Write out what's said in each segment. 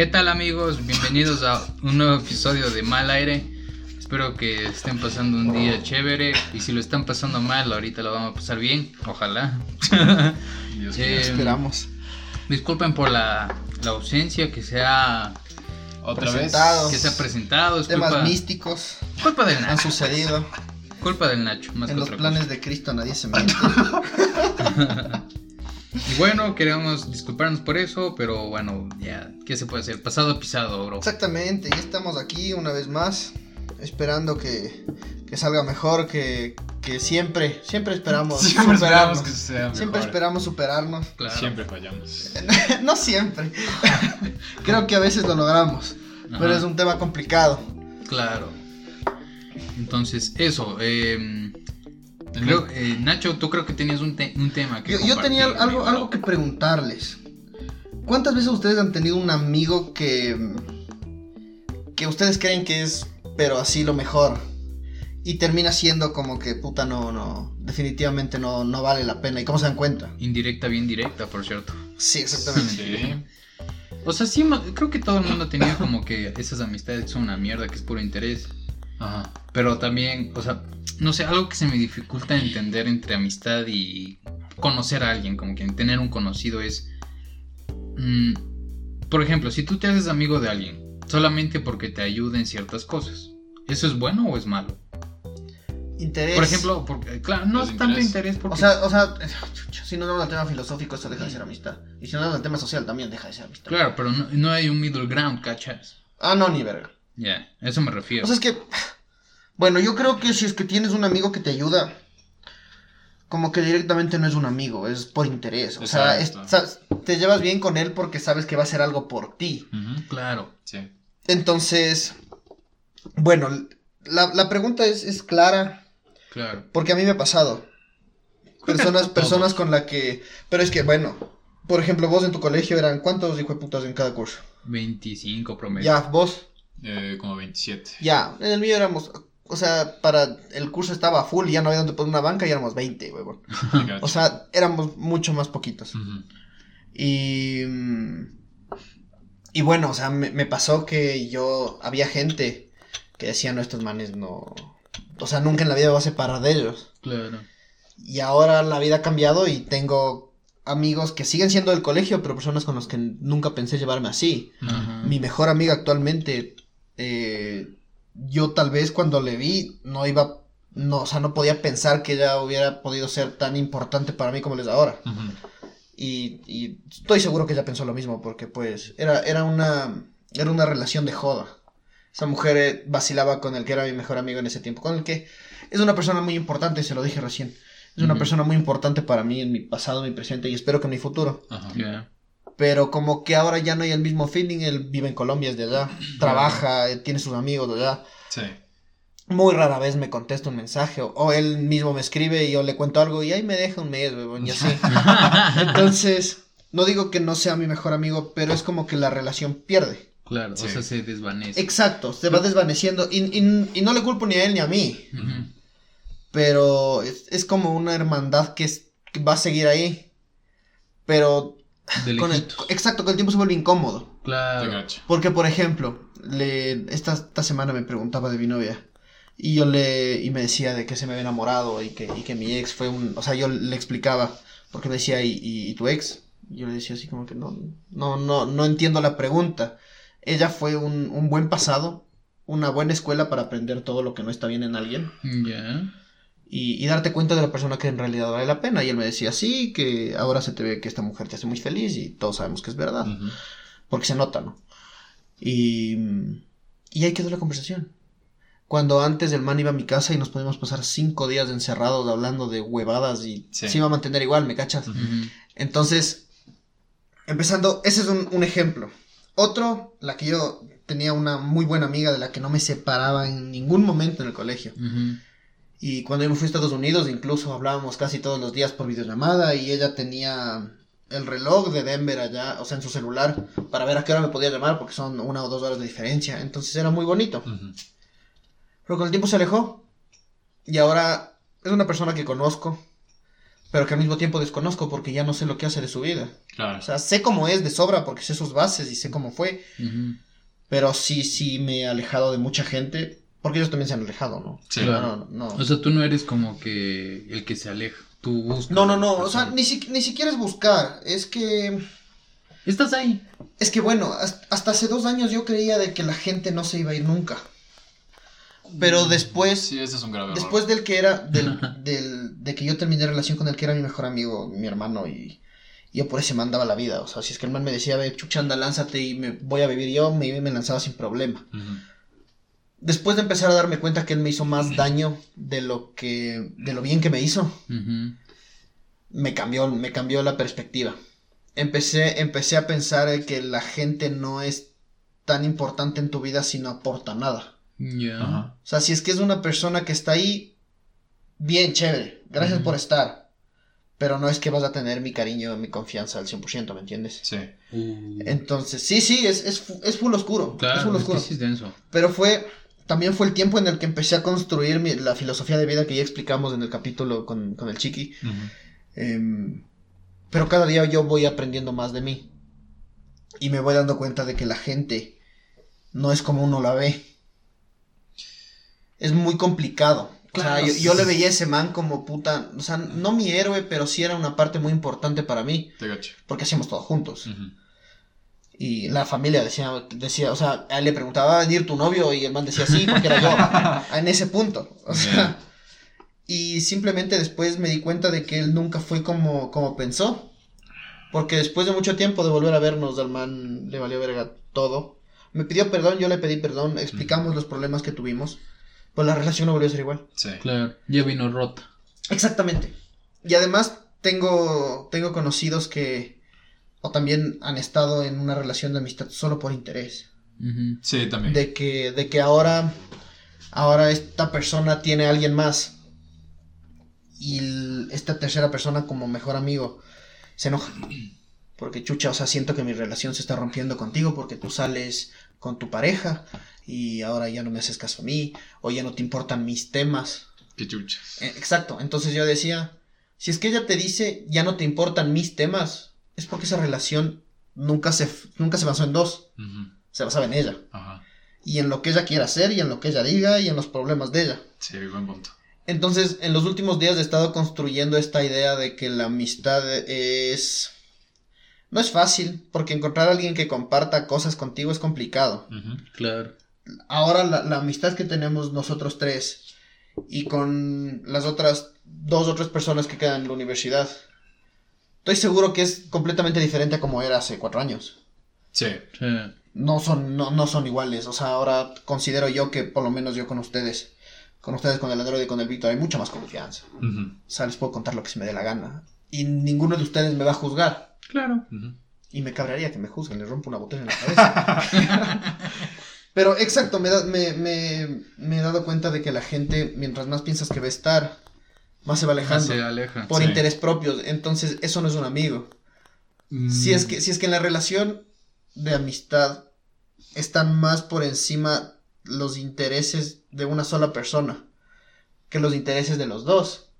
¿Qué tal amigos? Bienvenidos a un nuevo episodio de Mal Aire. Espero que estén pasando un día chévere y si lo están pasando mal, ahorita lo vamos a pasar bien, ojalá. Dios Eh. Esperamos. Disculpen por la, la ausencia que se ha, Otra vez. presentado. que se ha presentado. Es Temas culpa, místicos culpa del han Nacho. sucedido. Culpa del Nacho, más En que los otra planes cosa. de Cristo nadie se mete. Y bueno, queremos disculparnos por eso, pero bueno, ya, ¿qué se puede hacer? Pasado pisado, bro. Exactamente, ya estamos aquí una vez más. Esperando que, que salga mejor, que, que siempre, siempre esperamos Siempre esperamos superarnos. que sea mejor. Siempre esperamos superarnos. Claro. Siempre fallamos. no siempre. Creo que a veces lo logramos. Pero es un tema complicado. Claro. Entonces, eso. eh, eh, Nacho, tú creo que tenías un, te- un tema que Yo, yo tenía algo, algo que preguntarles. ¿Cuántas veces ustedes han tenido un amigo que. que ustedes creen que es, pero así lo mejor? Y termina siendo como que, puta, no, no. Definitivamente no, no vale la pena. ¿Y cómo se dan cuenta? Indirecta, bien directa, por cierto. Sí, exactamente. Sí. O sea, sí, creo que todo el mundo ha tenido como que esas amistades que son una mierda, que es puro interés. Ajá. Pero también, o sea, no sé, algo que se me dificulta entender entre amistad y conocer a alguien, como que tener un conocido es... mm, por ejemplo, si tú te haces amigo de alguien solamente porque te ayuda en ciertas cosas, ¿eso es bueno o es malo? Interés. Por ejemplo, porque, claro, no Es es tanto interés. interés porque... O sea, o sea, si nos vamos al tema filosófico, eso deja de ser amistad. Y si nos vamos al tema social, también deja de ser amistad. claro, pero no, no hay un middle ground, ¿cachas? Ah, no, ni verga. Ya, eso me refiero. O sea, es que. Bueno, yo creo que si es que tienes un amigo que te ayuda, como que directamente no es un amigo, es por interés. O sea, es- te llevas bien con él porque sabes que va a hacer algo por ti. Claro. Sí. Entonces, bueno, la, la pregunta es, es clara Claro. porque a mí me ha pasado. Personas, personas con la que. Pero es que, bueno, por ejemplo, vos en tu colegio eran cuántos hijos de putas en cada curso. 25 promedio. Ya, vos. Eh, como 27. Ya, en el mío éramos. O sea, para el curso estaba full y ya no había donde poner una banca y éramos 20, huevón. O sea, éramos mucho más poquitos. Y. mm, Y bueno, o sea, me, me pasó que yo. Había gente que decía, no, estos manes no. O sea, nunca en la vida me voy a separar de ellos. Claro. Y ahora la vida ha cambiado y tengo amigos que siguen siendo del colegio, pero personas con las que nunca pensé llevarme así. Mi mejor amiga actualmente, eh, yo tal vez cuando le vi, no iba, no, o sea, no podía pensar que ella hubiera podido ser tan importante para mí como lo es ahora. Y, y estoy seguro que ella pensó lo mismo, porque pues era, era una, era una relación de joda. Esa mujer eh, vacilaba con el que era mi mejor amigo en ese tiempo, con el que es una persona muy importante, se lo dije recién. Es una persona muy importante para mí en mi pasado, en mi presente y espero que en mi futuro. Pero como que ahora ya no hay el mismo feeling, él vive en Colombia, es de allá, trabaja, eh, tiene sus amigos de allá. Sí. Muy rara vez me contesta un mensaje o, o él mismo me escribe y yo le cuento algo y ahí me deja un mes, huevón, y así. Entonces, no digo que no sea mi mejor amigo, pero es como que la relación pierde. Claro, Sí. o sea, se desvanece. Exacto, se va desvaneciendo y, y- y no le culpo ni a él ni a mí, pero es, es como una hermandad que, es- que va a seguir ahí, pero De con el, lejitos. exacto, con el tiempo se vuelve incómodo. Claro. Porque, por ejemplo, le, esta, esta semana me preguntaba de mi novia. Y yo le, y me decía de que se me había enamorado y que, y que mi ex fue un, o sea, yo le explicaba, porque me decía, ¿y, y, y tu ex? Y yo le decía así como que no, no, no, no entiendo la pregunta. Ella fue un, un buen pasado, una buena escuela para aprender todo lo que no está bien en alguien Ya. Y, y darte cuenta de la persona que en realidad vale la pena. Y él me decía, sí, que ahora se te ve que esta mujer te hace muy feliz y todos sabemos que es verdad porque se nota, ¿no? Y, y ahí quedó la conversación. Cuando antes el man iba a mi casa y nos podíamos pasar cinco días encerrados hablando de huevadas y Sí. se iba a mantener igual, ¿me cachas? Entonces, empezando, ese es un, un ejemplo. Otro, la que yo tenía una muy buena amiga de la que no me separaba en ningún momento en el colegio. Ujú. Y cuando yo me fui a Estados Unidos, incluso hablábamos casi todos los días por videollamada y ella tenía el reloj de Denver allá, o sea, en su celular, para ver a qué hora me podía llamar, porque son una o dos horas de diferencia. Entonces era muy bonito. Ujú. Pero con el tiempo se alejó. Y ahora es una persona que conozco. pero que al mismo tiempo desconozco porque ya no sé lo que hace de su vida. Claro. O sea, sé cómo es de sobra porque sé sus bases y sé cómo fue, Ujú. pero sí, sí me he alejado de mucha gente, porque ellos también se han alejado, ¿no? Sí. No, no, no. O sea, tú no eres como que el que se aleja. Tú buscas. No, no, no, o sea, ni, si- ni siquiera es buscar, es que... Estás ahí. Es que bueno, has- hasta hace dos años yo creía de que la gente no se iba a ir nunca. Pero después, Sí, ese es un grave error. después del que era, del, del- de que yo terminé relación con el que era mi mejor amigo, mi hermano, y yo por ese man daba la vida. O sea, si es que el man me decía, ve, chucha, anda, lánzate y me voy a vivir yo, me iba y me lanzaba sin problema. Ujú. Después de empezar a darme cuenta que él me hizo más daño de lo que, de lo bien que me hizo, me cambió, me cambió la perspectiva. Empecé, empecé a pensar que la gente no es tan importante en tu vida si no aporta nada. Ya. Ajá. O sea, si es que es una persona que está ahí, bien, chévere, gracias por estar. Pero no es que vas a tener mi cariño, mi confianza al 100%, ¿me entiendes? Sí. Uh, Entonces, sí, sí, es, es, es full oscuro. es claro, full es que oscuro. sí es denso. Pero fue, también fue el tiempo en el que empecé a construir mi- la filosofía de vida que ya explicamos en el capítulo con, con el chiqui. Em, pero cada día yo voy aprendiendo más de mí. Y me voy dando cuenta de que la gente no es como uno la ve. Es muy complicado. O sea, yo, le veía a ese man como puta, o sea, no mi héroe, pero sí era una parte muy importante para mí, Te gacho. porque hacíamos todo juntos. Y la familia decía, decía, o sea, a él le preguntaba, ¿va a venir tu novio? Y el man decía, sí, porque era yo. en ese punto. O sea, y simplemente después me di cuenta de que él nunca fue como, como pensó. Porque después de mucho tiempo de volver a vernos, al man le valió verga todo. Me pidió perdón, yo le pedí perdón, explicamos los problemas que tuvimos. Pues la relación no volvió a ser igual. Sí. Claro. Ya vino rota. Exactamente. Y además tengo, tengo conocidos que o también han estado en una relación de amistad solo por interés. Sí, también. De que, de que ahora, ahora esta persona tiene a alguien más. Y el- esta tercera persona como mejor amigo se enoja. Porque chucha, o sea, siento que mi relación se está rompiendo contigo porque tú sales con tu pareja y ahora ya no me haces caso a mí o ya no te importan mis temas. Qué chuchas. Eh, Exacto, entonces yo decía, si es que ella te dice ya no te importan mis temas, es porque esa relación nunca se, nunca se basó en dos, se basaba en ella. Ajá. Y en lo que ella quiera hacer, y en lo que ella diga, y en los problemas de ella. Sí, buen punto. Entonces, en los últimos días he estado construyendo esta idea de que la amistad es... No es fácil, porque encontrar a alguien que comparta cosas contigo es complicado. Ujú. Claro. ahora la, la amistad que tenemos nosotros tres y con las otras dos o tres personas que quedan en la universidad, estoy seguro que es completamente diferente a como era hace cuatro años. Sí. Sí. No son, no, no son iguales. O sea, ahora considero yo que por lo menos yo con ustedes, con ustedes, con el Android y con el Víctor, hay mucha más confianza. Ujú. O sea, les puedo contar lo que se me dé la gana. Y ninguno de ustedes me va a juzgar. Claro. Y me cabrearía que me juzguen, les rompo una botella en la cabeza. Pero exacto, me, da- me, me, me he dado cuenta de que la gente, mientras más piensas que va a estar, más se va alejando. Se aleja. por Sí. interés propios. Entonces, eso no es un amigo. Si es que, si es que en la relación de amistad están más por encima los intereses de una sola persona que los intereses de los dos,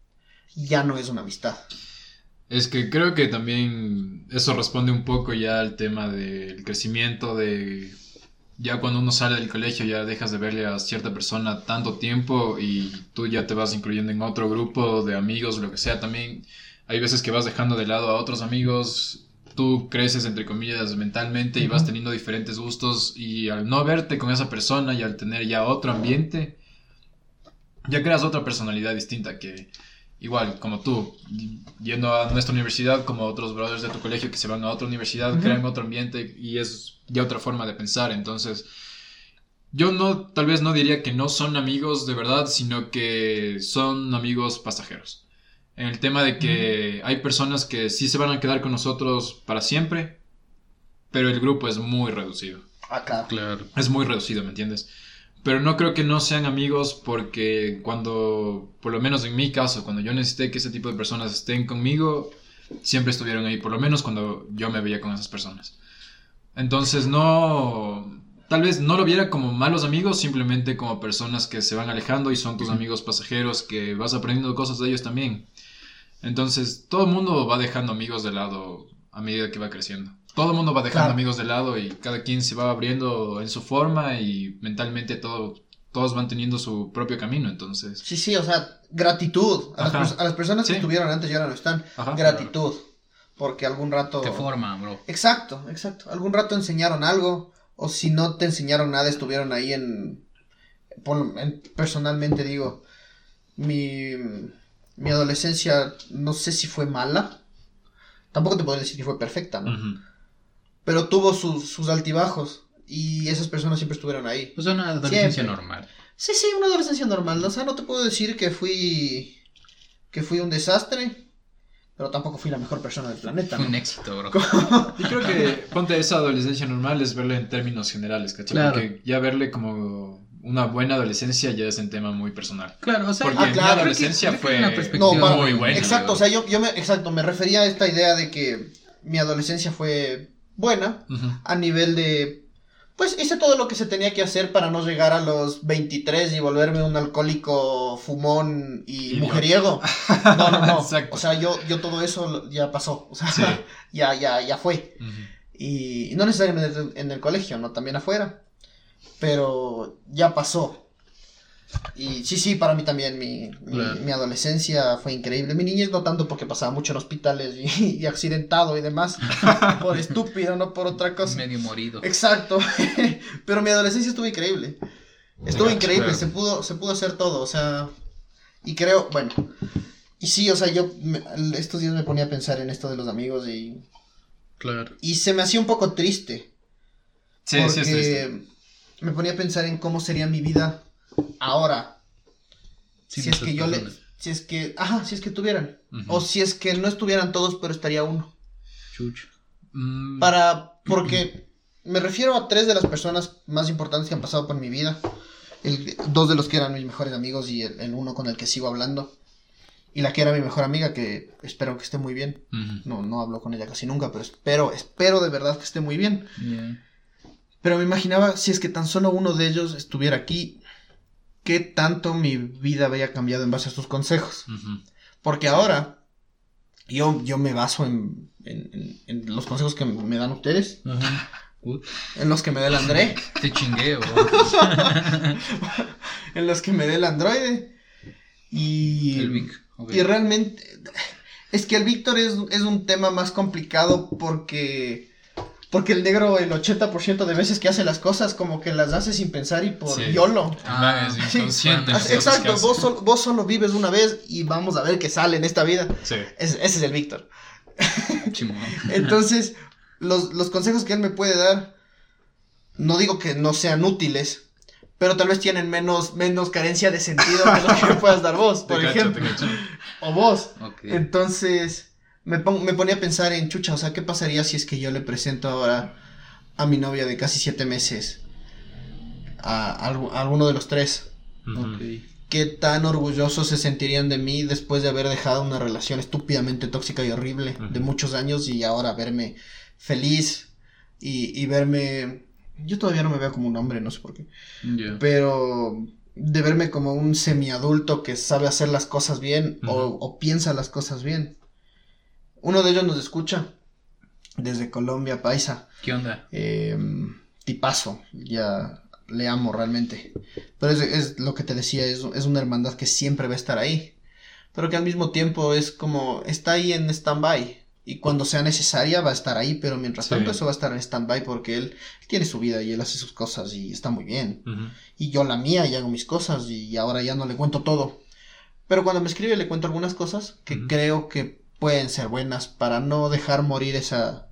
ya no es una amistad. Es que creo que también eso responde un poco ya al tema del crecimiento de ya cuando uno sale del colegio ya dejas de verle a cierta persona tanto tiempo y tú ya te vas incluyendo en otro grupo de amigos, lo que sea, también hay veces que vas dejando de lado a otros amigos, tú creces entre comillas mentalmente y vas teniendo diferentes gustos y al no verte con esa persona y al tener ya otro ambiente, ya creas otra personalidad distinta que igual como tú, yendo a nuestra universidad, como otros brothers de tu colegio que se van a otra universidad, crean otro ambiente y es ya otra forma de pensar. Entonces, yo no, tal vez no diría que no son amigos de verdad, sino que son amigos pasajeros. En el tema de que hay personas que sí se van a quedar con nosotros para siempre, pero el grupo es muy reducido. Ah, claro. Claro. Es muy reducido, ¿me entiendes? Pero no creo que no sean amigos porque cuando, por lo menos en mi caso, cuando yo necesité que ese tipo de personas estén conmigo, siempre estuvieron ahí, por lo menos cuando yo me veía con esas personas. Entonces no, tal vez no lo viera como malos amigos, simplemente como personas que se van alejando y son tus amigos pasajeros que vas aprendiendo cosas de ellos también. Entonces, todo el mundo va dejando amigos de lado a medida que va creciendo. Todo el mundo va dejando Claro. amigos de lado y cada quien se va abriendo en su forma y mentalmente todo, todos van teniendo su propio camino. Entonces, Sí, sí, o sea, gratitud. A, las, a personas que Sí. estuvieron antes y ahora no están. Ajá. gratitud. Porque algún rato... Te forma, bro. Exacto, exacto. Algún rato enseñaron algo. O si no te enseñaron nada, estuvieron ahí en... personalmente digo, mi, mi adolescencia no sé si fue mala. Tampoco te puedo decir que fue perfecta, ¿no? Pero tuvo sus, sus altibajos. Y esas personas siempre estuvieron ahí. Pues una adolescencia Siempre. normal. Sí, sí, una adolescencia normal. O sea, no te puedo decir que fui. que fui un desastre. Pero tampoco fui la mejor persona del planeta. Fue ¿no? un éxito, bro. Y creo que, ponte esa adolescencia normal es verle en términos generales, ¿cachai? Claro. Porque ya verle como una buena adolescencia ya es un tema muy personal. Claro, o sea, Porque Ah, claro. mi adolescencia creo que- creo que fue una perspectiva No, para- muy buena. Exacto, o sea, yo, yo me, exacto, me refería a esta idea de que mi adolescencia fue buena a nivel de. Pues hice todo lo que se tenía que hacer para no llegar a los 23 y volverme un alcohólico fumón y mujeriego. No, no, no. Exacto. O sea, yo, yo todo eso ya pasó. O sea, Sí. ya, ya, ya fue. Ujú. Y no necesariamente en el colegio, no también afuera. Pero ya pasó. Y sí, sí, para mí también mi, mi- adolescencia fue increíble. Mi niñez no tanto porque pasaba mucho en hospitales y, y accidentado y demás. por estúpido, no por otra cosa. medio morido. Exacto. Pero mi adolescencia estuvo increíble. Estuvo Claro, increíble, claro. se pudo, se pudo hacer todo, o sea, y creo, bueno, y sí, o sea, yo me- estos días me ponía a pensar en esto de los amigos y, Claro. y se me hacía un poco triste, Sí, porque sí, es triste. me ponía a pensar en cómo sería mi vida ahora, si es que yo le, si es que, ajá, si es que tuvieran, o si es que no estuvieran todos, pero estaría uno. Chucho. Mm, Para, porque me refiero a tres de las personas más importantes que han pasado por mi vida. El- dos de los que eran mis mejores amigos y el, el uno con el que sigo hablando. Y la que era mi mejor amiga, que espero que esté muy bien. No, no hablo con ella casi nunca, pero espero, espero de verdad que esté muy bien. Pero me imaginaba si es que tan solo uno de ellos estuviera aquí, qué tanto mi vida había cambiado en base a sus consejos. Porque ahora yo, yo me baso en, en- los consejos que me dan ustedes, en los que me da el André. Te chingué, bro. en los que me dé el androide. Y, El Vic. y realmente es que el Víctor es, es un tema más complicado porque porque el negro el 80% de veces que hace las cosas como que las hace sin pensar y por Sí. YOLO. Ah, es sí. inconsciente. Ah, Exacto, vos, sol- vos solo vives una vez y vamos a ver qué sale en esta vida. Sí. Es- ese es el Víctor. Chimón. Entonces, los, los consejos que él me puede dar, no digo que no sean útiles, pero tal vez tienen menos, menos carencia de sentido que lo que me puedas dar vos, Te por cacho, ejemplo. te cacho. O vos. Entonces, me, pon- me ponía a pensar en, chucha, o sea, ¿qué pasaría si es que yo le presento ahora a mi novia de casi siete meses a, algu- a alguno de los tres? ¿Qué tan orgullosos se sentirían de mí después de haber dejado una relación estúpidamente tóxica y horrible de muchos años y ahora verme feliz y, y verme... Yo todavía no me veo como un hombre, no sé por qué. Pero de verme como un semiadulto que sabe hacer las cosas bien o, o piensa las cosas bien. Uno de ellos nos escucha desde Colombia, Paisa. ¿Qué onda? Eh, tipazo, ya le amo realmente. Pero es, es lo que te decía, es, es una hermandad que siempre va a estar ahí. Pero que al mismo tiempo es como, está ahí en stand-by. Y cuando sea necesaria va a estar ahí, pero mientras Sí. tanto eso va a estar en stand-by porque él tiene su vida y él hace sus cosas y está muy bien. Y yo la mía y hago mis cosas y ahora ya no le cuento todo. Pero cuando me escribe le cuento algunas cosas que creo que pueden ser buenas para no dejar morir esa...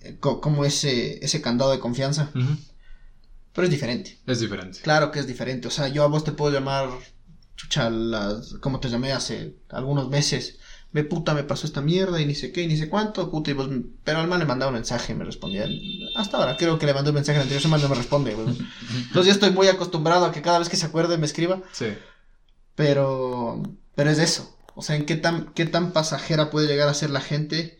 eh, co- como ese, ese candado de confianza. Pero es diferente. Es diferente. Claro que es diferente. O sea, yo a vos te puedo llamar, chucha, las, como te llamé hace algunos meses. Me puta, me pasó esta mierda y ni sé qué, y ni sé cuánto, puta, y vos, pero al man le mandaba un mensaje y me respondía. Hasta ahora, creo que le mandé un mensaje la anterior semana no me responde, güey. Entonces ya estoy muy acostumbrado a que cada vez que se acuerde me escriba. Sí. Pero, pero es eso. O sea, en qué tan, qué tan pasajera puede llegar a ser la gente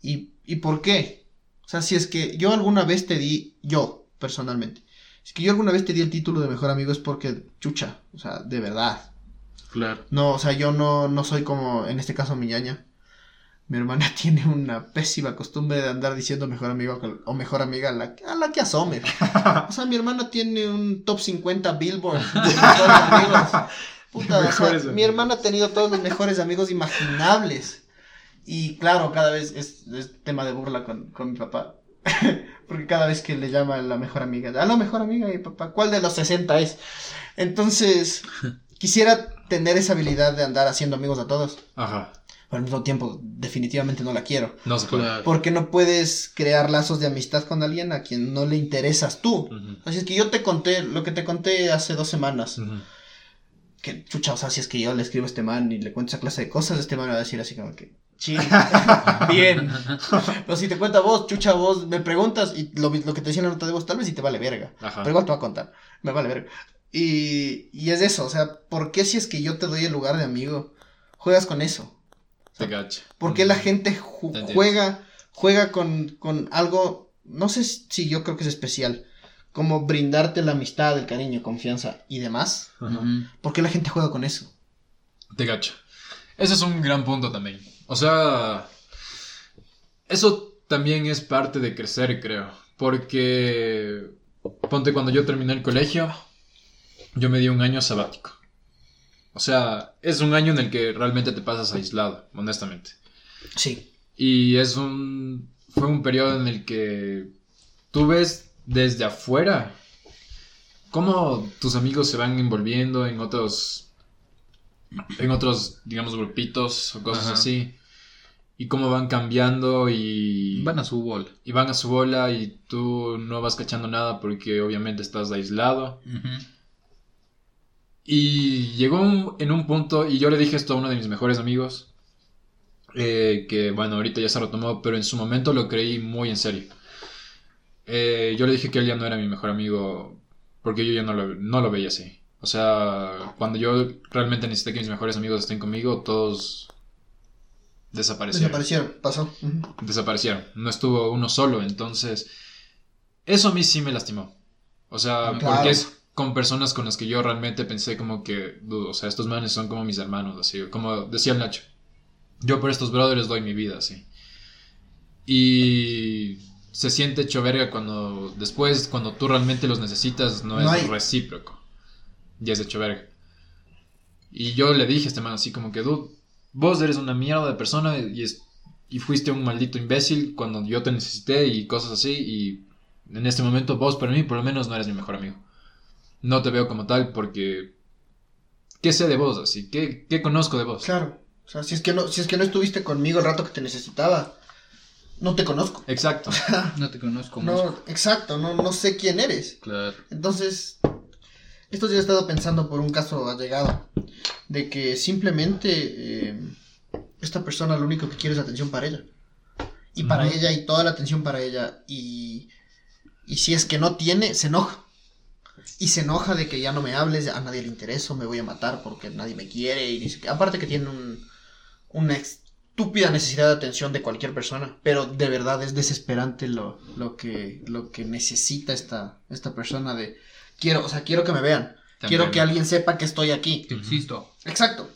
y, y por qué. O sea, si es que yo alguna vez te di, yo personalmente, si es que yo alguna vez te di el título de mejor amigo es porque, chucha, o sea, de verdad, Claro. No, o sea, yo no, no soy como, en este caso, mi ñaña. Mi hermana tiene una pésima costumbre de andar diciendo mejor amigo o mejor amiga a la, a la que asome. O sea, mi hermana tiene un top 50 Billboard de mejores amigos. Puta, o sea, mi hermana ha tenido todos los mejores amigos imaginables. Y claro, cada vez es, es tema de burla con, con mi papá. Porque cada vez que le llama a la mejor amiga, a la mejor amiga y papá, ¿cuál de los 60 es? Entonces, quisiera tener esa habilidad de andar haciendo amigos a todos. Ajá. Pero al mismo tiempo, definitivamente no la quiero. No se puede. Porque no puedes crear lazos de amistad con alguien a quien no le interesas tú. Así es que yo te conté lo que te conté hace dos semanas. Que chucha, o sea, si es que yo le escribo a este man y le cuento esa clase de cosas, este man va a decir así como que. Sí, bien. Pero si te cuenta vos, chucha, vos me preguntas y lo, lo que te decía en la nota de voz, tal vez sí te vale verga. Ajá. Pero igual te va a contar. Me vale verga. Y, y es eso, o sea, ¿por qué si es que yo te doy el lugar de amigo, juegas con eso? Te cacho. ¿Por qué la gente ju- juega, juega con, con algo, no sé si yo creo que es especial, como brindarte la amistad, el cariño, confianza y demás? Ajá. ¿Por qué la gente juega con eso? Te cacho. Ese es un gran punto también. O sea, eso también es parte de crecer, creo. Porque, ponte, cuando yo terminé el colegio, yo me di un año sabático. O sea, es un año en el que realmente te pasas aislado, honestamente. Sí. Y es un. Fue un periodo en el que tú ves desde afuera cómo tus amigos se van envolviendo en otros. En otros, digamos, grupitos o cosas Ajá. así. Y cómo van cambiando y. Van a su bola. y van a su bola y tú no vas cachando nada porque obviamente estás aislado. Y llegó un- en un punto, y yo le dije esto a uno de mis mejores amigos, eh, que bueno, ahorita ya se retomó, pero en su momento lo creí muy en serio. Eh, yo le dije que él ya no era mi mejor amigo, porque yo ya no lo, no lo veía así. O sea, cuando yo realmente necesité que mis mejores amigos estén conmigo, todos desaparecieron Desaparecieron, pasó. Desaparecieron. No estuvo uno solo, entonces eso a mí sí me lastimó. O sea, Ah, Claro. porque es con personas con las que yo realmente pensé como que, dudo, o sea, estos manes son como mis hermanos, así, como decía el Nacho. Yo por estos brothers doy mi vida, así. Y se siente hecho verga cuando después, cuando tú realmente los necesitas, no, No es hay- recíproco. Ya es hecho verga. Y yo le dije a este man así como que, dude, vos eres una mierda de persona y, es- y fuiste un maldito imbécil cuando yo te necesité y cosas así. Y en este momento vos para mí por lo menos no eres mi mejor amigo. No te veo como tal porque... ¿Qué sé de vos así? ¿Qué, qué conozco de vos? Claro. O sea, si es, que no, si es que no estuviste conmigo el rato que te necesitaba, no te conozco. Exacto. No te conozco más. No, exacto, no, no sé quién eres. Claro. Entonces, estos días he estado pensando por un caso allegado, de que simplemente eh, esta persona lo único que quiere es atención para ella. Y para ella y toda la atención para ella. Y, y si es que no tiene, se enoja. Y se enoja de que ya no me hables, a nadie le intereso, me voy a matar porque nadie me quiere. Y dice que, aparte que tiene un, una estúpida necesidad de atención de cualquier persona. Pero de verdad es desesperante lo, lo, que, lo que necesita esta, esta persona de... Quiero, o sea, quiero que me vean. Quiero que alguien sepa que estoy aquí. Que existo. Exacto.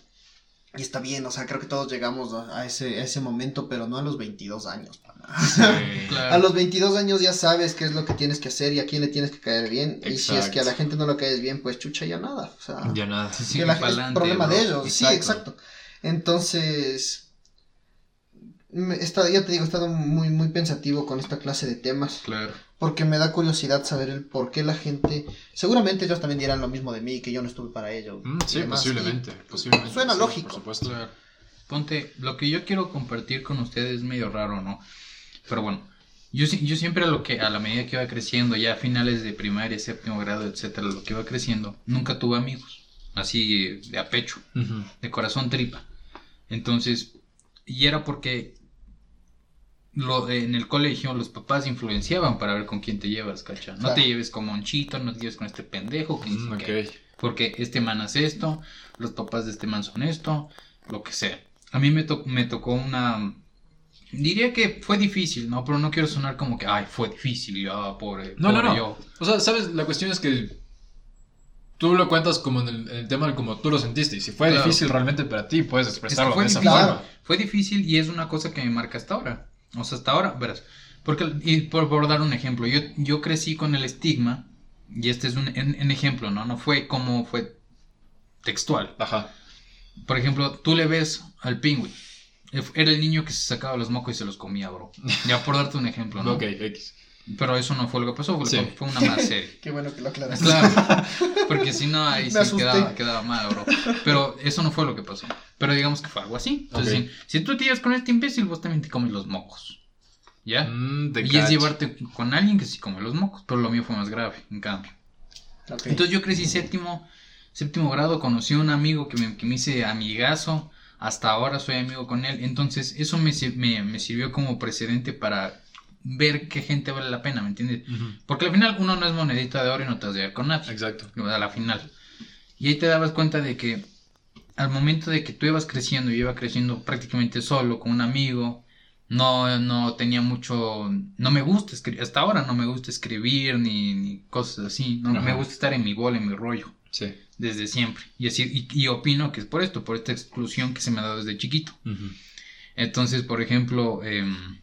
Y está bien, o sea, creo que todos llegamos a, a ese, a ese momento, pero no a los 22 años. Claro. A los 22 años ya sabes qué es lo que tienes que hacer y a quién le tienes que caer bien. Y si es Exacto. que a la gente no lo caes bien, pues chucha ya nada. O sea, Ya nada. Sí, que la- es problema bro. de ellos. Sí, exacto. Entonces, he estado- ya te digo, he estado muy, muy pensativo con esta clase de temas. Claro. Porque me da curiosidad saber el por qué la gente. Seguramente ellos también dirán lo mismo de mí, que yo no estuve para ello. Mm, sí, posiblemente, posiblemente. Suena sí, lógico. Por supuesto. Claro. Ponte, lo que yo quiero compartir con ustedes es medio raro, ¿no? Pero bueno, yo, yo siempre a lo que, a la medida que iba creciendo, ya a finales de primaria, séptimo grado, etcétera, lo que iba creciendo, nunca tuve amigos. Así de a pecho, de corazón tripa. Entonces, y era porque lo, en el colegio los papás influenciaban para ver con quién te llevas, ¿cacha? No Claro. te lleves con Monchito, no te lleves con este pendejo, que Mm. Porque este man hace esto, los papás de este man son esto, lo que sea. A mí me, to- me tocó una... Diría que fue difícil, ¿no? Pero no quiero sonar como que, ay, fue difícil, ya, pobre, No, no, pobre no. yo. O sea, ¿sabes? La cuestión es que tú lo cuentas como en el, en el tema de como tú lo sentiste. Y si fue Claro. difícil realmente para ti, puedes Es que expresarlo fue de esa difícil, forma. fue difícil y es una cosa que me marca hasta ahora. O sea, hasta ahora, verás. Porque, y por, por dar un ejemplo, yo, yo crecí con el estigma, y este es un, ejemplo, ¿no? No fue como fue textual. Ajá. Por ejemplo, tú le ves al pingüi. Era el niño que se sacaba los mocos y se los comía, bro. Ya por darte un ejemplo, ¿no? Ok, X. Pero eso no fue lo que pasó, fue, Sí. fue una más serie. Qué bueno que lo aclaras. Claro, porque si no ahí sí quedaba, quedaba mal, bro. Pero eso no fue lo que pasó. Pero digamos que fue algo así. Entonces, si, si tú te llevas con este imbécil, vos también te comes los mocos. ¿Ya? Mm, y es llevarte con alguien que sí come los mocos, pero lo mío fue más grave, en cambio. Entonces yo crecí séptimo, séptimo grado, conocí a un amigo que me, que me hice amigazo, hasta ahora soy amigo con él, entonces eso me, me, me sirvió como precedente para ver qué gente vale la pena, ¿me entiendes? Porque al final uno no es monedita de oro y no te vas a llevar con nadie Exacto. a la final. Y ahí te dabas cuenta de que al momento de que tú ibas creciendo, yo iba creciendo prácticamente solo, con un amigo, no, no tenía mucho, no me gusta escribir, hasta ahora no me gusta escribir ni, ni cosas así, no Ajá. me gusta estar en mi bola, en mi rollo, Sí. desde siempre. Y así, y, y opino que es por esto, por esta exclusión que se me ha dado desde chiquito. Entonces, por ejemplo, em,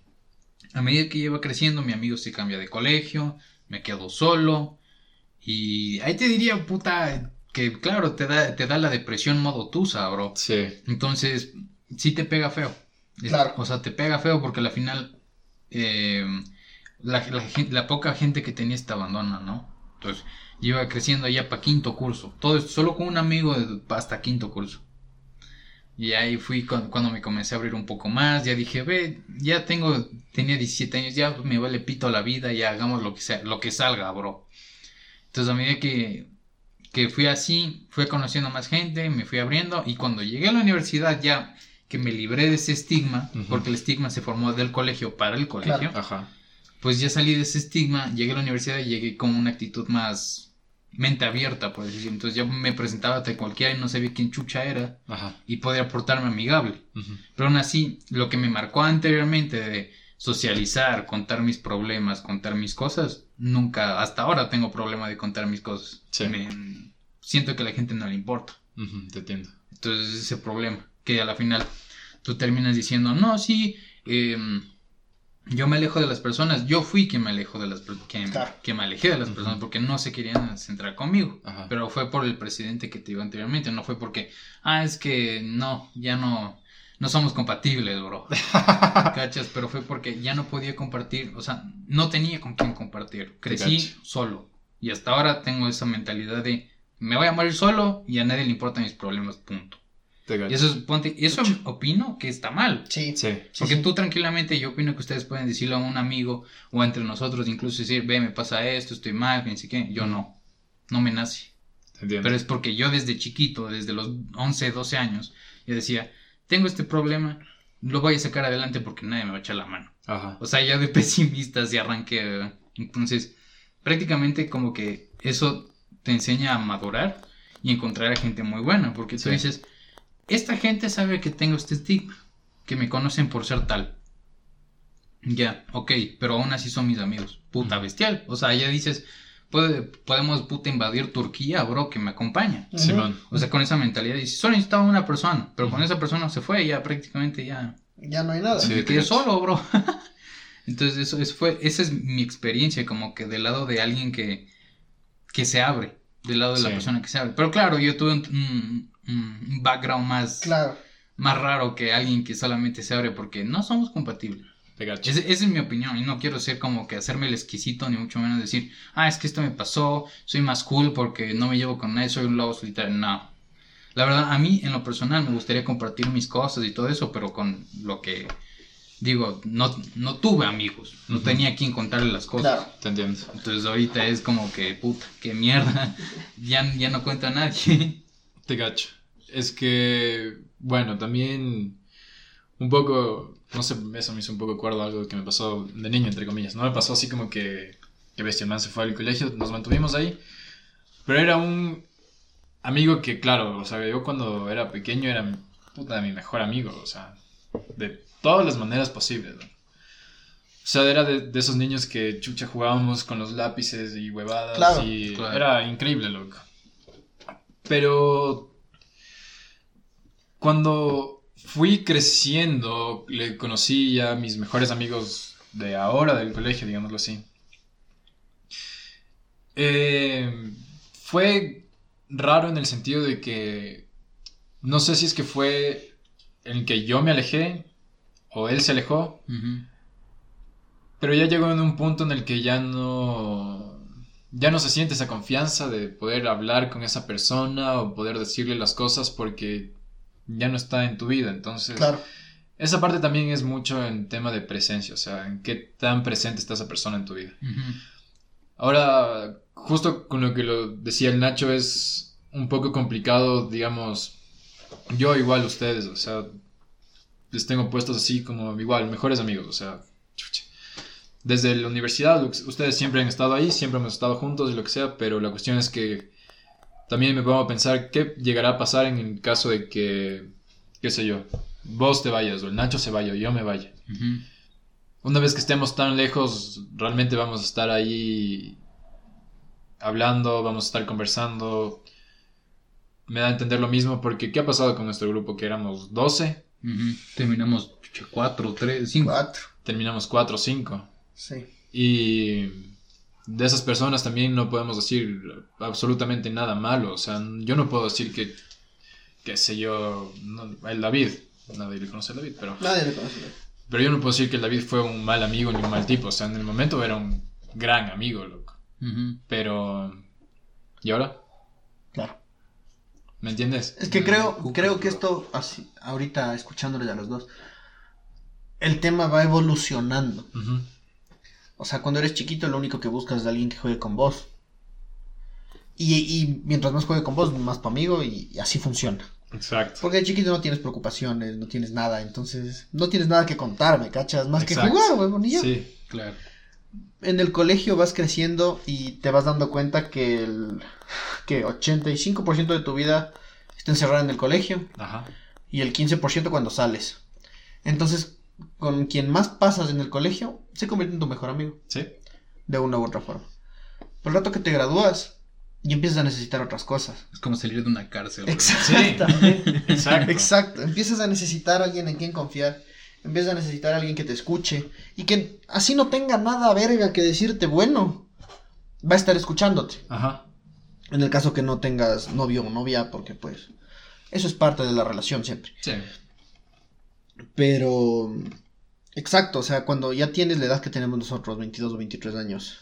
a medida que iba creciendo, mi amigo se cambia de colegio, me quedo solo. Y ahí te diría, puta, que claro, te da, te da la depresión modo tusa, bro. Sí. Entonces, sí te pega feo. Claro. O sea, te pega feo porque al final em, la, la gen- la poca gente que tenías te abandona, ¿no? Entonces, iba creciendo allá para quinto curso. Todo esto solo con un amigo de- hasta quinto curso. Y ahí fui cu- cuando me comencé a abrir un poco más, ya dije, ve, ya tengo, tenía 17 años, ya me vale pito la vida, ya hagamos lo que sea, lo que salga, bro. Entonces a medida que, que fui así, fui conociendo más gente, me fui abriendo, y cuando llegué a la universidad ya que me libré de ese estigma, porque el estigma se formó del colegio para el colegio, Ajá. pues ya salí de ese estigma, llegué a la universidad y llegué con una actitud más mente abierta, por decir. Entonces ya me presentaba ante cualquiera y no sabía quién chucha era Ajá. y podía portarme amigable. Pero aún así, lo que me marcó anteriormente de socializar, contar mis problemas, contar mis cosas, nunca, hasta ahora tengo problema de contar mis cosas. Sí. Me- siento que a la gente no le importa. Te entiendo. Entonces ese es ese problema, que a la final tú terminas diciendo, no, sí, em, yo me alejo de las personas, yo fui quien me alejó de las que, Claro. que me alejé de las personas porque no se querían centrar conmigo. Ajá. Pero fue por el presidente que te digo anteriormente, no fue porque, ah, es que no, ya no, no somos compatibles, bro. ¿Cachas? Pero fue porque ya no podía compartir, o sea, no tenía con quién compartir. Crecí solo. Y hasta ahora tengo esa mentalidad de, me voy a morir solo y a nadie le importan mis problemas, punto. Y eso, es, ponte, eso opino que está mal. Sí. Sí. Porque sí. tú tranquilamente, yo opino que ustedes pueden decirlo a un amigo o entre nosotros, incluso decir, ve, me pasa esto, estoy mal, ni siquiera. Yo no, no me nace. Entiendo. Pero es porque yo desde chiquito, desde los 11, 12 años, yo decía, tengo este problema, lo voy a sacar adelante porque nadie me va a echar la mano. Ajá. O sea, ya de pesimista así arranqué. ¿verdad? Entonces, prácticamente como que eso te enseña a madurar y encontrar a gente muy buena, porque tú dices, esta gente sabe que tengo este estigma, que me conocen por ser tal. Ya, ok, pero aún así son mis amigos. Puta bestial. O sea, ya dices, puede, podemos puta invadir Turquía, bro, que me acompaña. Simón. O sea, con esa mentalidad, dices, solo necesitaba una persona, pero con esa persona se fue, ya prácticamente ya Ya no hay nada. Sí. quedé cacho. solo, bro. Entonces, eso, eso fue, esa es mi experiencia, como que del lado de alguien que, que se abre, del lado de la Sí. persona que se abre. Pero claro, yo tuve un, un- un background más, Claro. más raro que alguien que solamente se abre porque no somos compatibles. Esa es mi opinión, y no quiero ser como que hacerme el exquisito, ni mucho menos decir, ah, es que esto me pasó, soy más cool porque no me llevo con nadie, soy un lobo solitario. No. La verdad, a mí en lo personal me gustaría compartir mis cosas y todo eso, pero con lo que digo, no, no tuve amigos, no tenía quien contarle las cosas. Claro. Te. Entonces ahorita es como que, puta, qué mierda, ya, ya no cuenta a nadie. Te cacho. Es que, bueno, también un poco, no sé, eso me hizo un poco acuerdo a algo que me pasó de niño, entre comillas. No me pasó así como que, que bestia, el man se fue al colegio, nos mantuvimos ahí. Pero era un amigo que, claro, o sea, yo cuando era pequeño era puta mi mejor amigo, o sea, de todas las maneras posibles. ¿no? O sea, era de, de esos niños que chucha jugábamos con los lápices y huevadas Claro, y claro. era increíble, loco. Pero cuando fui creciendo, le conocí ya a mis mejores amigos de ahora, del colegio, digámoslo así. Eh, fue raro en el sentido de que no sé si es que fue el que yo me alejé o él se alejó, pero ya llegó en un punto en el que ya no ya no se siente esa confianza de poder hablar con esa persona o poder decirle las cosas porque ya no está en tu vida, entonces Claro. esa parte también es mucho en tema de presencia, o sea, en qué tan presente está esa persona en tu vida. Ahora, justo con lo que lo decía el Nacho, es un poco complicado, digamos, yo igual ustedes, o sea, les tengo puestos así como igual, mejores amigos, o sea, chucha. Desde la universidad, ustedes siempre han estado ahí, siempre hemos estado juntos y lo que sea, pero la cuestión es que también me pongo a pensar qué llegará a pasar en el caso de que, qué sé yo, vos te vayas o el Nacho se vaya o yo me vaya. Una vez que estemos tan lejos, realmente vamos a estar ahí hablando, vamos a estar conversando. Me da a entender lo mismo porque ¿qué ha pasado con nuestro grupo? Que éramos 12, Ujú. Terminamos 4, 3, 5. Cuatro. terminamos 4 o 5. Sí. Y de esas personas también no podemos decir absolutamente nada malo. O sea, yo no puedo decir que, qué sé yo, no- el David, nadie le conoce a David, pero... Nadie le conoce. Pero yo no puedo decir que el David fue un mal amigo ni un mal tipo. O sea, en el momento era un gran amigo, loco. Pero... ¿Y ahora? Claro. ¿Me entiendes? Es que No, creo, creo que esto, así, ahorita escuchándoles a los dos, el tema va evolucionando. Ujú. O sea, cuando eres chiquito, lo único que buscas es alguien que juegue con vos. Y, y mientras más juegue con vos, más tu amigo, y, y así funciona. Exacto. Porque de chiquito no tienes preocupaciones, no tienes nada, entonces no tienes nada que contarme, ¿cachas? Más Exacto. que jugar, huevón. Sí. Claro. En el colegio vas creciendo y te vas dando cuenta que el que 85% de tu vida está encerrada en el colegio Ajá. y el 15% cuando sales. Entonces, con quien más pasas en el colegio, se convierte en tu mejor amigo, Sí. de una u otra forma. Por el rato que te gradúas y empiezas a necesitar otras cosas. Es como salir de una cárcel. Exactamente. Exacto. Exacto. Empiezas a necesitar a alguien en quien confiar. Empiezas a necesitar a alguien que te escuche. Y que así no tenga nada verga que decirte bueno. Va a estar escuchándote. Ajá. En el caso que no tengas novio o novia, porque pues eso es parte de la relación siempre. Sí. Pero, exacto, o sea, cuando ya tienes la edad que tenemos nosotros, 22 o 23 años,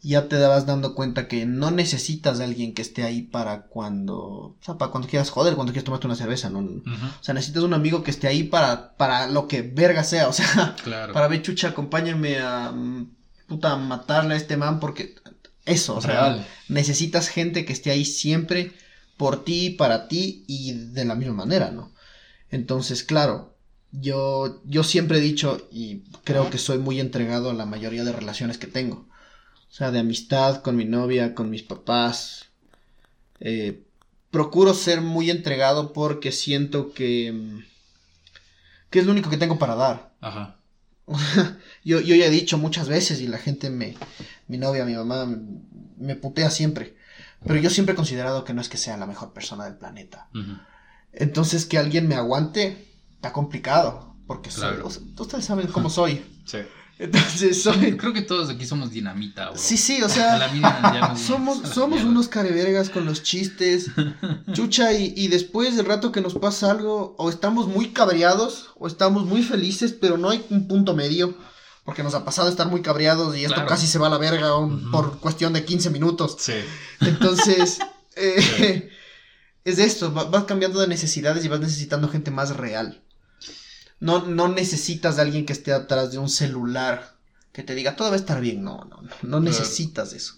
ya te vas dando cuenta que no necesitas de alguien que esté ahí para cuando, o sea, para cuando quieras joder, cuando quieras tomarte una cerveza, ¿no? O sea, necesitas un amigo que esté ahí para, para lo que verga sea, o sea, Claro. para ver, chucha, acompáñame a, puta, matarle a este man, porque eso, o sea, necesitas gente que esté ahí siempre por ti, para ti y de la misma manera, ¿no? Entonces, claro, yo, yo siempre he dicho y creo que soy muy entregado a la mayoría de relaciones que tengo. O sea, de amistad con mi novia, con mis papás. Eh, procuro ser muy entregado porque siento que, mm, que es lo único que tengo para dar. Ajá. yo, yo ya he dicho muchas veces y la gente me, mi novia, mi mamá, me, me putea siempre. Pero yo siempre he considerado que no es que sea la mejor persona del planeta. Entonces que alguien me aguante está complicado. Porque soy, Claro. sea, ustedes saben cómo soy. Sí. Entonces soy... Creo que todos aquí somos dinamita, bro. Sí, sí, o sea... la ya Somos, somos mierda. unos carevergas con los chistes, chucha, y, y después del rato que nos pasa algo, o estamos muy cabreados, o estamos muy felices, pero no hay un punto medio, porque nos ha pasado estar muy cabreados y esto Claro. casi se va a la verga un- por cuestión de 15 minutos. Sí. Entonces, eh, es esto, va- vas cambiando de necesidades y vas necesitando gente más real. No, no necesitas de alguien que esté atrás de un celular que te diga todo va a estar bien. No, no, no, no necesitas eso.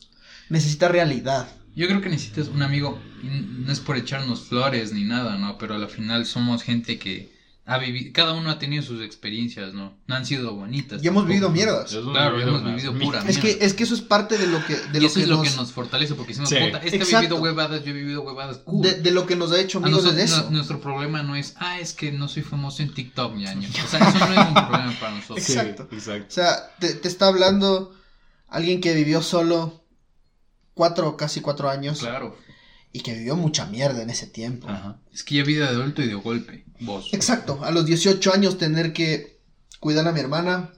Necesitas realidad. Yo creo que necesitas un amigo, no es por echarnos flores ni nada, ¿no? Pero a la final somos gente que ha vivido, cada uno ha tenido sus experiencias, ¿no? No han sido bonitas. Y hemos vivido mierdas. Claro, hemos vivido mierda. pura Es que, es que eso es parte de lo que, de y lo eso que es lo nos, que nos fortalece porque si nos Sí. puta, este ha Exacto. vivido huevadas, yo he vivido huevadas, cool. de, de lo que nos ha hecho amigos nosotros- es eso. no- nuestro problema no es, ah, es que no soy famoso en TikTok, ñaño. O sea, eso no es un problema para nosotros. Sí, Exacto. O exacto. sea, te, te está hablando alguien que vivió solo cuatro, casi cuatro años. Claro. Y que vivió mucha mierda en ese tiempo. Ajá. Es que ya vida de adulto y de golpe. Vos. Exacto, a los 18 años tener que cuidar a mi hermana,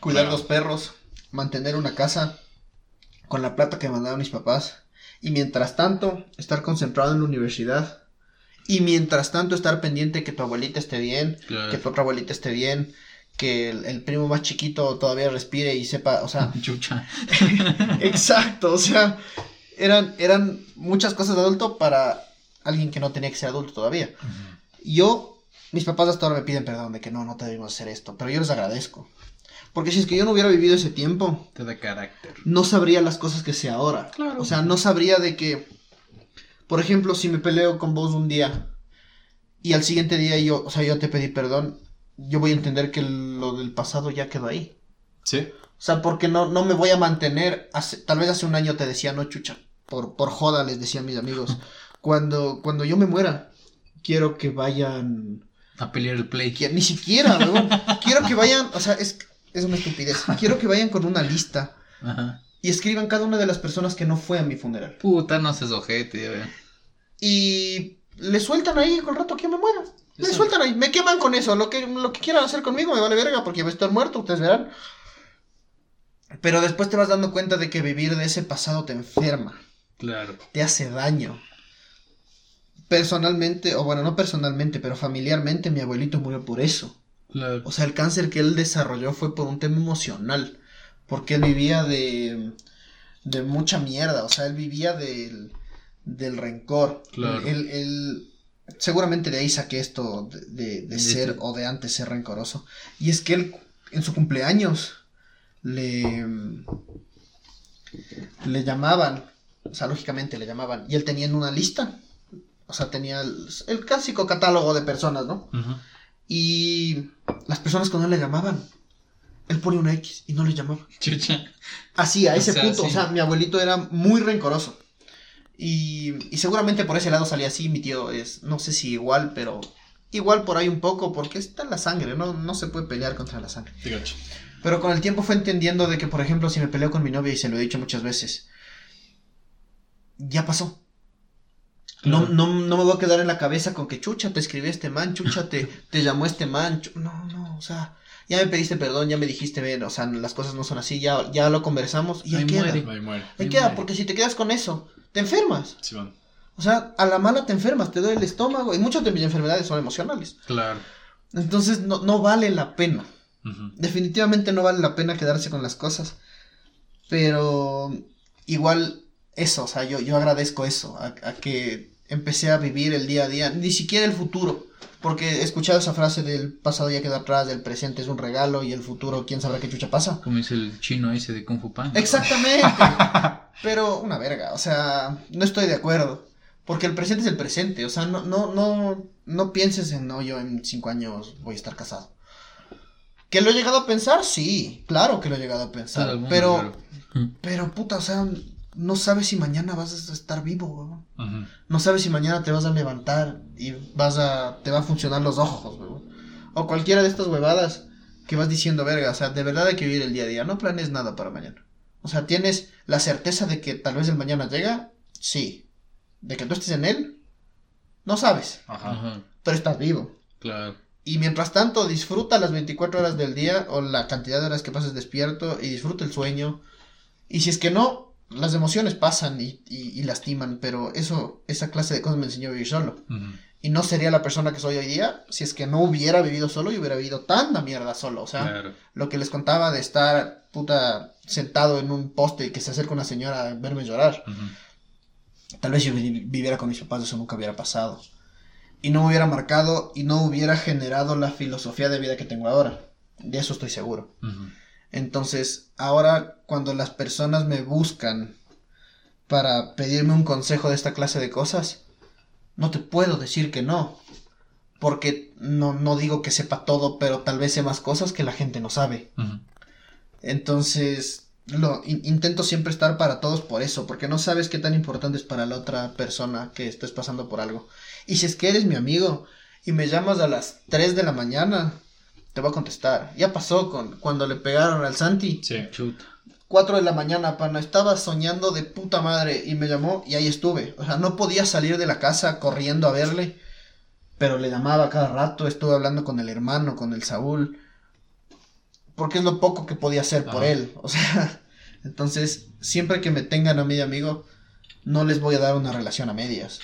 cuidar Claro. los perros, mantener una casa con la plata que me mandaban mis papás y mientras tanto estar concentrado en la universidad y mientras tanto estar pendiente que tu abuelita esté bien, Claro. que tu otra abuelita esté bien, que el, el primo más chiquito todavía respire y sepa, o sea, Chucha. exacto, o sea, eran, eran muchas cosas de adulto para alguien que no tenía que ser adulto todavía. Yo, mis papás hasta ahora me piden perdón de que no, no te debimos hacer esto, pero yo les agradezco. Porque si es que yo no hubiera vivido ese tiempo, Te da carácter. no sabría las cosas que sé ahora. Claro. O sea, no sabría de que, por ejemplo, si me peleo con vos un día y al siguiente día yo, o sea, yo te pedí perdón, yo voy a entender que lo del pasado ya quedó ahí. Sí. O sea, porque no, no me voy a mantener, hace- tal vez hace un año te decía, no, chucha, por, por joda les decía a mis amigos, cuando, cuando yo me muera, quiero que vayan, A pelear el play. que, ni siquiera, weón, quiero que vayan, o sea, es, es una estupidez, quiero que vayan con una lista Ajá. y escriban cada una de las personas que no fue a mi funeral. Puta, no seas ojete, ya. Y le sueltan ahí con el rato que me muera. Le Eso. sueltan ahí, me queman con eso. Lo que, lo que quieran hacer conmigo me vale verga porque voy a estar muerto, ustedes verán. Pero después te vas dando cuenta de que vivir de ese pasado te enferma, Claro. te hace daño. Personalmente, o bueno, no personalmente, pero familiarmente, mi abuelito murió por eso. Claro. O sea, el cáncer que él desarrolló fue por un tema emocional. Porque él vivía de, de mucha mierda. O sea, él vivía del, del rencor. Claro. Él, él- seguramente de ahí saqué esto de, de- de ser. o de antes ser rencoroso. Y es que él, en su cumpleaños, le, le llamaban. O sea, lógicamente le llamaban. Y él tenía en una lista. O sea, tenía el, el clásico catálogo de personas, ¿no? Y las personas cuando le llamaban, él ponía una X y no le llamaban. Chucha. Así, a O ese sea, punto. sí. O sea, mi abuelito era muy rencoroso. Y, y seguramente por ese lado salía así. Mi tío es, no sé si igual, pero igual por ahí un poco, porque está la sangre, no, no se puede pelear contra la sangre. Pero con el tiempo fue entendiendo de que, por ejemplo, si me peleo con mi novia, y se lo he dicho muchas veces, ya pasó. No, no, no me voy a quedar en la cabeza con que chucha te escribió este man, chucha te, te llamó este man. No, no, o sea, ya me pediste perdón, ya me dijiste, ven, o sea, las cosas no son así, ya, ya lo conversamos y ahí Ahí queda. muere. Ahí muere. Ahí Ahí queda, muere. porque si te quedas con eso, te enfermas. Sí, van. O sea, a la mala te enfermas, te duele el estómago y muchas de mis enfermedades son emocionales. Claro. Entonces no, no vale la pena. Definitivamente no vale la pena quedarse con las cosas. Pero igual eso, o sea, yo, yo agradezco eso, a, a que empecé a vivir el día a día, ni siquiera el futuro. Porque he escuchado esa frase del pasado ya quedó atrás, del presente es un regalo y el futuro, quién sabrá qué chucha pasa. Como dice el chino ese de Kung Fu Panda. Exactamente. Pero una verga, o sea, no estoy de acuerdo. Porque el presente es el presente, o sea, no, no, no, no pienses en, no, yo en cinco años voy a estar casado. ¿Que lo he llegado a pensar? Sí, claro que lo he llegado a pensar. mundo, pero, claro. pero puta, o sea, no sabes si mañana vas a estar vivo, weón. No sabes si mañana te vas a levantar y vas a, te va a funcionar los ojos, weón. O cualquiera de estas huevadas que vas diciendo, verga, o sea, de verdad hay que vivir el día a día, no planes nada para mañana. O sea, tienes la certeza de que tal vez el mañana llega, sí. De que tú estés en él, no sabes, Ajá. Ajá. pero estás vivo. Claro. Y mientras tanto, disfruta las 24 horas del día o la cantidad de horas que pases despierto y disfruta el sueño. Y si es que no, las emociones pasan y, y- y lastiman, pero eso, esa clase de cosas me enseñó a vivir solo. Y no sería la persona que soy hoy día si es que no hubiera vivido solo y hubiera vivido tanta mierda solo. O sea, Claro. lo que les contaba de estar puta sentado en un poste y que se acerca una señora a verme llorar. Tal vez vi- viviera con mis papás eso nunca hubiera pasado. Y no me hubiera marcado y no hubiera generado la filosofía de vida que tengo ahora. De eso estoy seguro. Entonces, ahora cuando las personas me buscan para pedirme un consejo de esta clase de cosas, no te puedo decir que no. Porque no, no digo que sepa todo, pero tal vez sé más cosas que la gente no sabe. Entonces, lo in- intento siempre estar para todos por eso, porque no sabes qué tan importante es para la otra persona que estés pasando por algo. Y si es que eres mi amigo y me llamas a las 3 de la mañana, te voy a contestar. Ya pasó con cuando le pegaron al Santi. Sí. Chuta. 4 de la mañana, pana. Estaba soñando de puta madre y me llamó y ahí estuve. O sea, no podía salir de la casa corriendo a verle, pero le llamaba cada rato. Estuve hablando con el hermano, con el Saúl, porque es lo poco que podía hacer por él. O sea, entonces, siempre que me tengan a mí, amigo, no les voy a dar una relación a medias.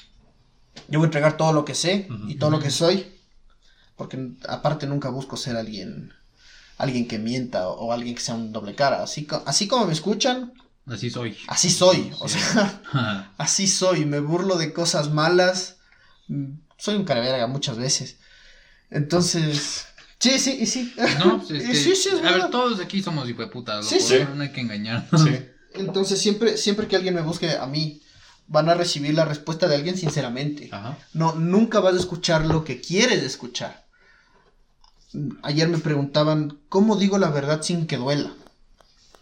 Yo voy a entregar todo lo que sé y todo lo que soy, porque aparte nunca busco ser alguien alguien que mienta o, o alguien que sea un doble cara. Así, así como me escuchan, Así soy. así soy. O Sí. sea, así soy. Me burlo de cosas malas. Mm, Soy un caraverga muchas veces. Entonces, sí, sí, y sí. no, pues, sí, sí, es a ver, todos aquí somos hijueputas, Sí, loco, sí. no hay que engañar. Sí. Entonces, siempre, siempre que alguien me busque a mí, van a recibir la respuesta de alguien sinceramente. Ajá. No, nunca vas a escuchar lo que quieres escuchar. Ayer me preguntaban, ¿cómo digo la verdad sin que duela?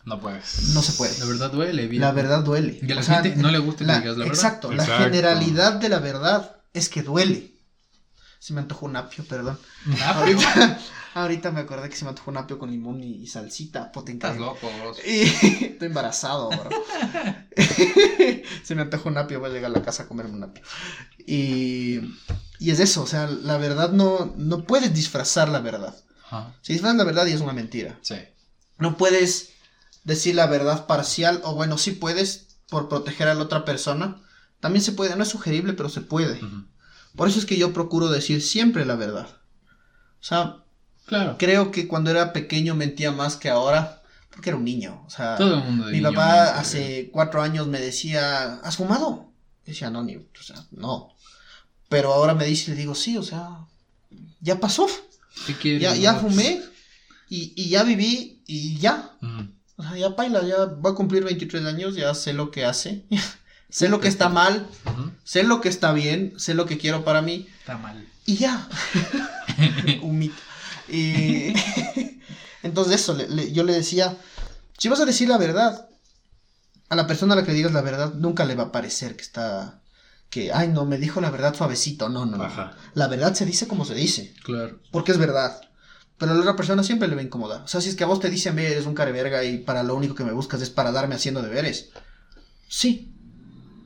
No puedes. No se puede. La verdad duele, viejo. La verdad duele. Y a la O sea, gente no le gusta que digas la verdad. Exacto, la Exacto. generalidad de la verdad es que duele. Se me antojó un apio, perdón. Ah, pero Ahorita, ahorita me acordé que se me antojó un apio con limón y, y salsita. Puta, estás loco, vos. Y estoy embarazado, bro. se me antojó un apio, voy a llegar a la casa a comerme un apio. Y, y es eso, o sea, la verdad no, no puedes disfrazar la verdad. Ajá. Si disfrazas la verdad y es una mentira. Sí. No puedes decir la verdad parcial, o bueno, sí puedes por proteger a la otra persona. También se puede, no es sugerible, pero se puede. Por eso es que yo procuro decir siempre la verdad. O sea, Claro. creo que cuando era pequeño mentía más que ahora, porque era un niño. O sea, Todo el mundo mi papá hace cuatro años me decía, ¿has fumado? Y decía, no, ni, o sea, no. Pero ahora me dice, le digo, sí, o sea, ya pasó. Ya, ya fumé y, y ya viví y ya. O sea, ya paila, ya va a cumplir 23 años, ya sé lo que hace. sé lo que está mal, sé lo que está bien, sé lo que quiero para mí Está mal. y ya. Un mito. Y entonces eso, le- le- yo le decía, si vas a decir la verdad, a la persona a la que digas la verdad nunca le va a parecer que está, que, ay no, me dijo la verdad suavecito, no, no, no. Ajá. La verdad se dice como se dice. Claro. Porque es verdad. Pero a la otra persona siempre le va a incomodar. O sea, si es que a vos te dicen, ve, eres un careverga y para lo único que me buscas es para darme haciendo deberes. Sí.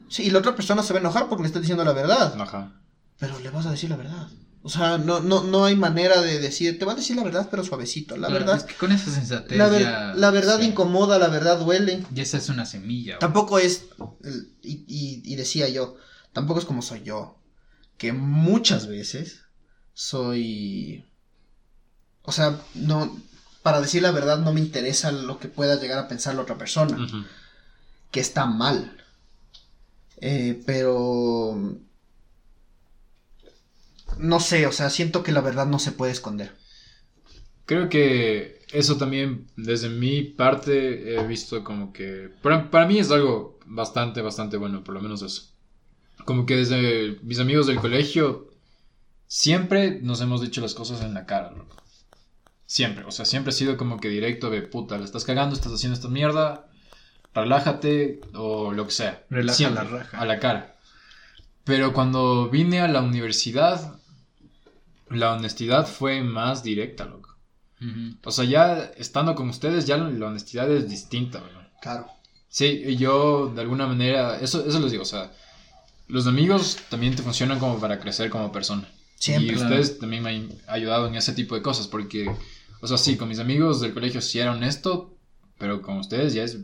Sí, y la otra persona se va a enojar porque le estás diciendo la verdad. Ajá. Pero le vas a decir la verdad. O sea, no, no, no hay manera de decir, te va a decir la verdad, pero suavecito. La Claro, verdad, Es que con esa sensatez la, ver- ya. la verdad sí. incomoda, la verdad duele. Ya esa es una semilla. Tampoco es, y, y- y decía yo, tampoco es como soy yo, que muchas veces soy, o sea, no, para decir la verdad no me interesa lo que pueda llegar a pensar la otra persona, que está mal, Eh, pero, no sé, o sea, siento que la verdad no se puede esconder. Creo que eso también, desde mi parte, he visto como que... Para, para mí es algo bastante, bastante bueno, por lo menos eso. Como que desde mis amigos del colegio, siempre nos hemos dicho las cosas en la cara, loco. Siempre, o sea, siempre ha sido como que directo de puta, la estás cagando, estás haciendo esta mierda, relájate o lo que sea. Relaja Siempre, la raja. A la cara. Pero cuando vine a la universidad, la honestidad fue más directa, loco. O sea, ya estando con ustedes, ya la honestidad es distinta, weón. Claro. Sí, y yo de alguna manera, eso, eso les digo, o sea, los amigos también te funcionan como para crecer como persona. Siempre. Y Claro. ustedes también me han ayudado en ese tipo de cosas, porque, o sea, sí, con mis amigos del colegio sí era honesto, pero con ustedes ya es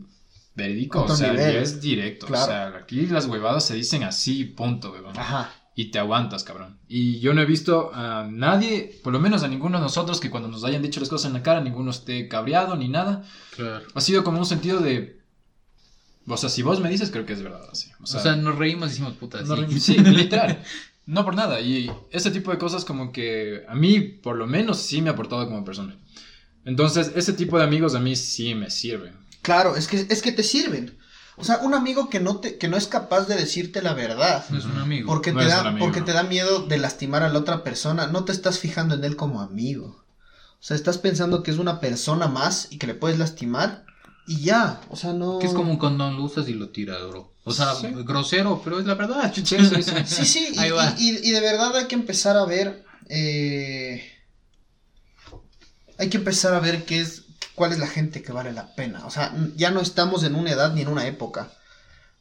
verídico, Otro o sea, nivel. ya es directo. Claro. O sea, aquí las huevadas se dicen así, punto, weón. Ajá. Y te aguantas, cabrón. Y yo no he visto a nadie, por lo menos a ninguno de nosotros, que cuando nos hayan dicho las cosas en la cara, ninguno esté cabreado ni nada. Claro. Ha sido como un sentido de. O sea, si vos me dices, creo que es verdad. Así. O O sea, nos reímos y decimos puta. no sí. literal. No por nada. Y ese tipo de cosas, como que a mí, por lo menos, sí me ha aportado como persona. Entonces, ese tipo de amigos a mí sí me sirven. Claro, es que, es que te sirven. O sea, un amigo que no, te, que no es capaz de decirte la verdad. No es un amigo. Porque, No te es da, un amigo, porque no. te da miedo de lastimar a la otra persona, no te estás fijando en él como amigo. O sea, estás pensando que es una persona más y que le puedes lastimar y ya. O sea, no. Que es como un condón, lo usas y lo tiras, bro. O sea, Sí. grosero, pero es la verdad. Sí, sí, sí. Sí, sí, y, Ahí va. y- y- y de verdad hay que empezar a ver. eh, hay que empezar a ver qué es. cuál es la gente que vale la pena. O sea, ya no estamos en una edad ni en una época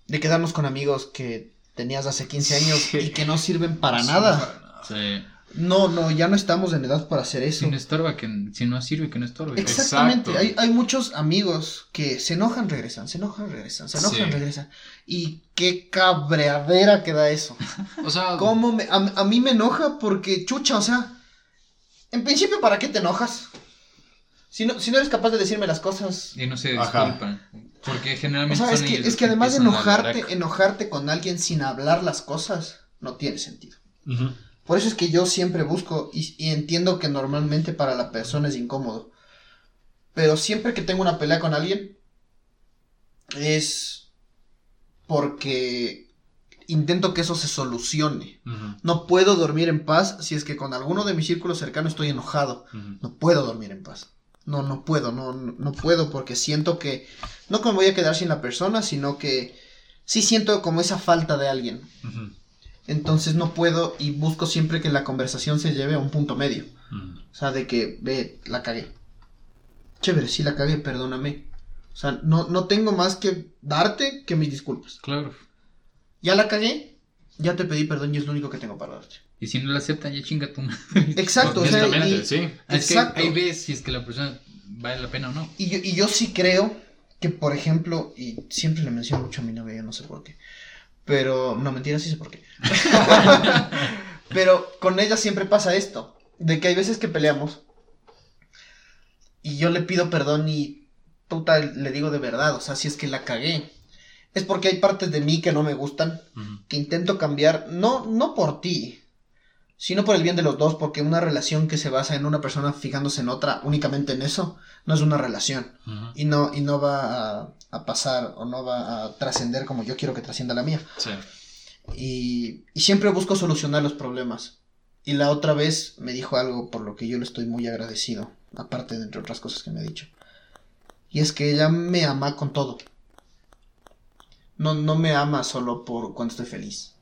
de quedarnos con amigos que tenías hace 15 años y que no sirven para nada. Sí. No, no, ya no estamos en edad para hacer eso. Si no estorba, que si no sirve, que no estorbe. Exactamente. Exacto. Hay, hay muchos amigos que se enojan, regresan, se enojan, regresan, se enojan, Sí. regresan. Y qué cabreadera que da eso. O sea, ¿Cómo me- a, a mí me enoja porque, chucha, o sea, en principio, ¿para qué te enojas? Si no, si no eres capaz de decirme las cosas. Y no se Ajá. disculpan. Porque O generalmente sea, es que, ellos es que además de enojarte, enojarte con alguien sin hablar las cosas, no tiene sentido. Por eso es que yo siempre busco y, y entiendo que normalmente para la persona es incómodo. Pero siempre que tengo una pelea con alguien es porque intento que eso se solucione. No puedo dormir en paz si es que con alguno de mis círculos cercanos estoy enojado. No puedo dormir en paz. No, no puedo, no, no, puedo porque siento que no que me voy a quedar sin la persona, sino que sí siento como esa falta de alguien. Ujú, Entonces no puedo y busco siempre que la conversación se lleve a un punto medio. ujú. O sea, de que, ve, la cagué. Chévere, sí la cagué, perdóname. O sea, no, no tengo más que darte que mis disculpas. Claro. Ya la cagué, ya te pedí perdón y es lo único que tengo para darte. Y si no lo aceptan, ya chinga tu madre. Exacto, o sea, y- sí. Es que Exacto. ahí ves si es que la persona vale la pena o no. Y yo, y yo sí creo que, por ejemplo, y siempre le menciono mucho a mi novia, yo no sé por qué. Pero, no, mentira, sí sé por qué. pero con ella siempre pasa esto, de que hay veces que peleamos y yo le pido perdón y puta, le digo de verdad, o sea, si es que la cagué. Es porque hay partes de mí que no me gustan, que intento cambiar, no, no por ti, sino por el bien de los dos, porque una relación que se basa en una persona fijándose en otra únicamente en eso, no es una relación y no, y no va a, a pasar o no va a trascender como yo quiero que trascienda la mía. Sí. Y, y siempre busco solucionar los problemas. Y la otra vez me dijo algo por lo que yo le estoy muy agradecido, aparte de entre otras cosas que me ha dicho. Y es que ella me ama con todo. No, no me ama solo por cuando estoy feliz.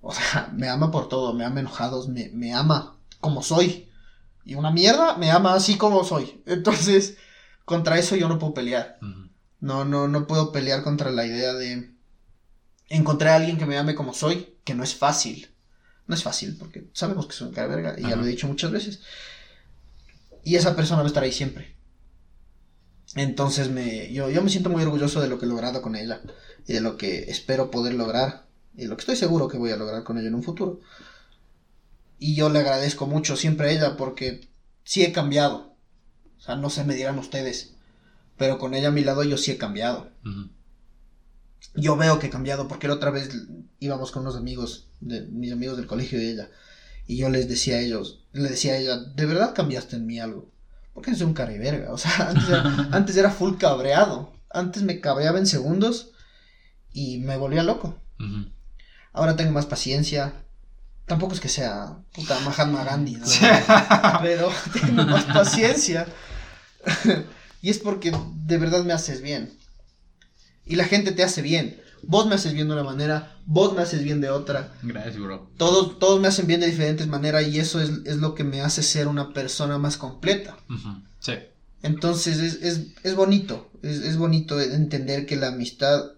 O sea, me ama por todo, me ama enojados, me, me ama como soy. Y una mierda me ama así como soy. Entonces, contra eso yo no puedo pelear. No, no, no puedo pelear contra la idea de encontrar a alguien que me ame como soy, que no es fácil. No es fácil, porque sabemos que soy un cara verga, y ya lo he dicho muchas veces. Y esa persona va a estar ahí siempre. Entonces me, yo, yo me siento muy orgulloso de lo que he logrado con ella, y de lo que espero poder lograr, y de lo que estoy seguro que voy a lograr con ella en un futuro. Y yo le agradezco mucho siempre a ella, porque sí he cambiado. O sea, no se me dirán ustedes. Pero con ella a mi lado yo sí he cambiado. Yo veo que he cambiado porque la otra vez íbamos con unos amigos, de, mis amigos del colegio de ella. Y yo les decía a ellos, le decía a ella, ¿de verdad cambiaste en mí algo? Porque eres un verga. O sea, antes era, antes era full cabreado. Antes me cabreaba en segundos y me volvía loco. Ahora tengo más paciencia. Tampoco es que sea puta Mahatma Gandhi, ¿no? pero tengo más paciencia. y es porque de verdad me haces bien. Y la gente te hace bien. Vos me haces bien de una manera, vos me haces bien de otra. Gracias, bro. Todos, todos me hacen bien de diferentes maneras y eso es, es lo que me hace ser una persona más completa. Sí. Entonces es, es, es bonito, es, es bonito entender que la amistad,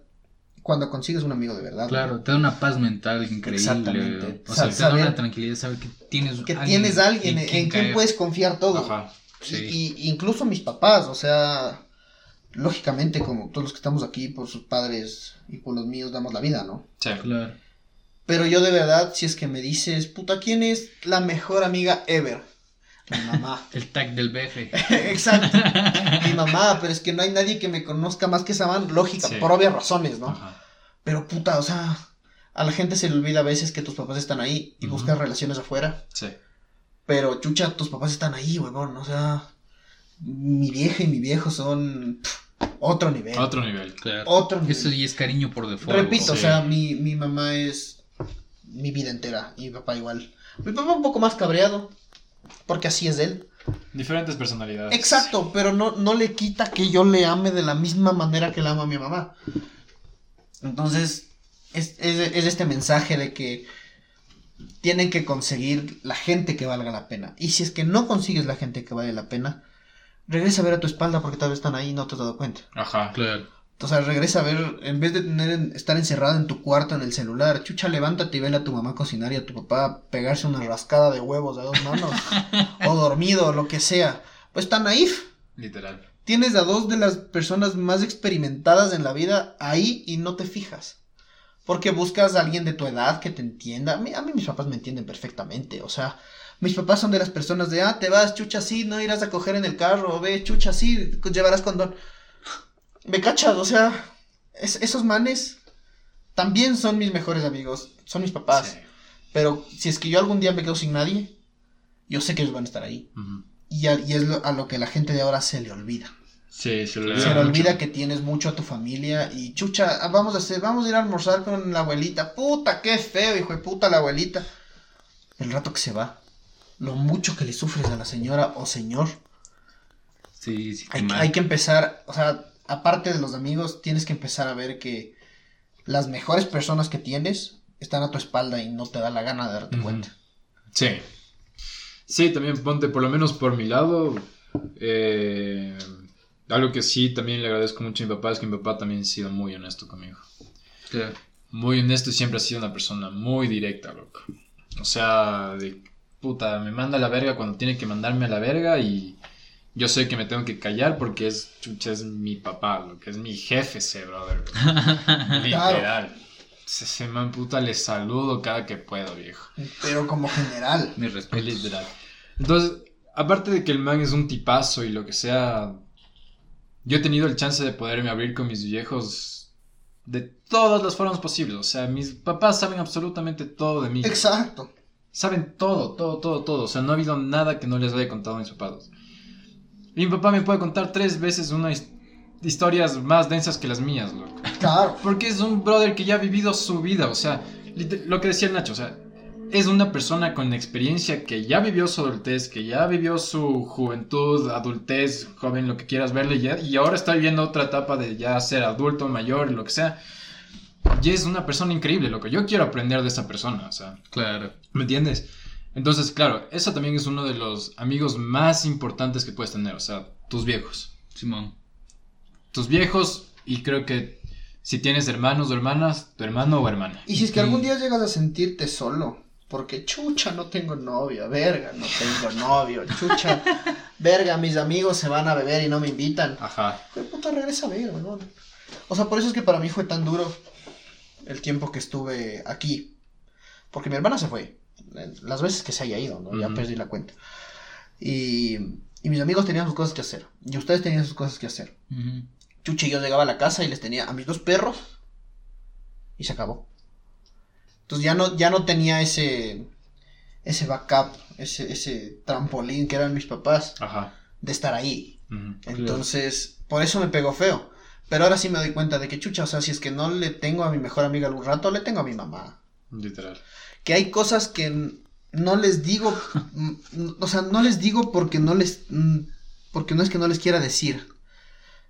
cuando consigues un amigo de verdad, Claro, te da una paz mental increíble. Exactamente. O sea, te da una tranquilidad saber que tienes que tienes a alguien en, en quien puedes confiar todo. Ajá. Sí. Y, y incluso mis papás, o sea, lógicamente como todos los que estamos aquí por sus padres y por los míos damos la vida, ¿no? Sí. Claro. Pero yo de verdad, si es que me dices, puta, ¿quién es la mejor amiga ever? Mi mamá. El tag del BF. Exacto. Mi mamá, pero es que no hay nadie que me conozca más que esa man, lógica, Sí. por obvias razones, ¿no? Ajá. Pero puta, o sea, a la gente se le olvida a veces que tus papás están ahí y Ujú. buscas relaciones afuera. Sí. Pero chucha, tus papás están ahí, huevón. O sea, mi vieja y mi viejo son pff, otro nivel. Otro nivel. Claro. Otro nivel. Eso y es cariño por default. Repito, o sea, mi, mi mamá es mi vida entera y mi papá igual. Mi papá un poco más cabreado, porque así es él. Diferentes personalidades. Exacto, pero no, no le quita que yo le ame de la misma manera que la amo a mi mamá. Entonces, es, es, es este mensaje de que tienen que conseguir la gente que valga la pena. Y si es que no consigues la gente que vale la pena, regresa a ver a tu espalda porque tal vez están ahí y no te has dado cuenta. Ajá. Claro. O sea, regresa a ver, en vez de tener, estar encerrado en tu cuarto en el celular, chucha, levántate y vele a tu mamá cocinar y a tu papá pegarse una rascada de huevos a dos manos, o dormido, o lo que sea. Pues tan naif. Literal. Tienes a dos de las personas más experimentadas en la vida ahí y no te fijas. Porque buscas a alguien de tu edad que te entienda. A mí, a mí mis papás me entienden perfectamente. O sea, mis papás son de las personas de, ah, te vas, chucha, así, no irás a coger en el carro, ve, chucha, así, llevarás condón. Me cachas, o sea, es- esos manes también son mis mejores amigos, son mis papás. Sí. Pero si es que yo algún día me quedo sin nadie, yo sé que ellos van a estar ahí. Y, a, y es lo- a lo que la gente de ahora se le olvida. Sí, se le Se olvida le mucho. olvida que tienes mucho a tu familia y chucha, vamos a hacer, vamos a ir a almorzar con la abuelita. Puta, qué feo, hijo de puta, la abuelita. El rato que se va, lo mucho que le sufres a la señora o señor. Sí, sí, Hay, hay que empezar, o sea, aparte de los amigos, tienes que empezar a ver que las mejores personas que tienes están a tu espalda y no te da la gana de darte cuenta. Sí. Sí, también ponte, por lo menos por mi lado, eh, algo que sí también le agradezco mucho a mi papá es que mi papá también ha sido muy honesto conmigo. Claro. Muy honesto y siempre ha sido una persona muy directa, loco. O sea, de puta, me manda a la verga cuando tiene que mandarme a la verga y yo sé que me tengo que callar porque es, chucha, es mi papá, lo que es mi jefe ese, brother. Literal. Ese ese man puta le saludo cada que puedo, viejo. Pero como general. Mi Es respeto. literal. Entonces, aparte de que el man es un tipazo y lo que sea, yo he tenido el chance de poderme abrir con mis viejos de todas las formas posibles. O sea, mis papás saben absolutamente todo de mí. Exacto. Saben todo, todo, todo, todo. O sea, no ha habido nada que no les haya contado a mis papás. Y mi papá me puede contar tres veces unas historias más densas que las mías, loco. Claro. Porque es un brother que ya ha vivido su vida, o sea, lo que decía el Nacho, o sea, es una persona con experiencia que ya vivió su adultez, que ya vivió su juventud, adultez, joven, lo que quieras verle, ya, y ahora está viviendo otra etapa de ya ser adulto, mayor, lo que sea. Y es una persona increíble, loco. Yo quiero aprender de esa persona, o sea, Claro. ¿me entiendes? Entonces, claro, eso también es uno de los amigos más importantes que puedes tener, o sea, tus viejos Simón. tus viejos y creo que si tienes hermanos o hermanas, tu hermano o hermana. Y si es que algún día llegas a sentirte solo, porque chucha, no tengo novia, verga, no tengo novio, chucha, verga, mis amigos se van a beber y no me invitan. Ajá. ¿Qué puta regresa a ver, weón? O sea, por eso es que para mí fue tan duro el tiempo que estuve aquí. Porque mi hermana se fue. Las veces que se haya ido, ¿no? Ya Ujú. perdí la cuenta. Y, y mis amigos tenían sus cosas que hacer. Y ustedes tenían sus cosas que hacer. Ujú. Chucha, yo llegaba a la casa y les tenía a mis dos perros. Y se acabó. Entonces ya no, ya no tenía ese, ese backup, ese, ese trampolín que eran mis papás Ajá. de estar ahí. Entonces, por eso me pegó feo. Pero ahora sí me doy cuenta de que, chucha, o sea, si es que no le tengo a mi mejor amiga algún rato, le tengo a mi mamá. Literal. Que hay cosas que no les digo, o sea, no les digo porque no les, porque no es que no les quiera decir,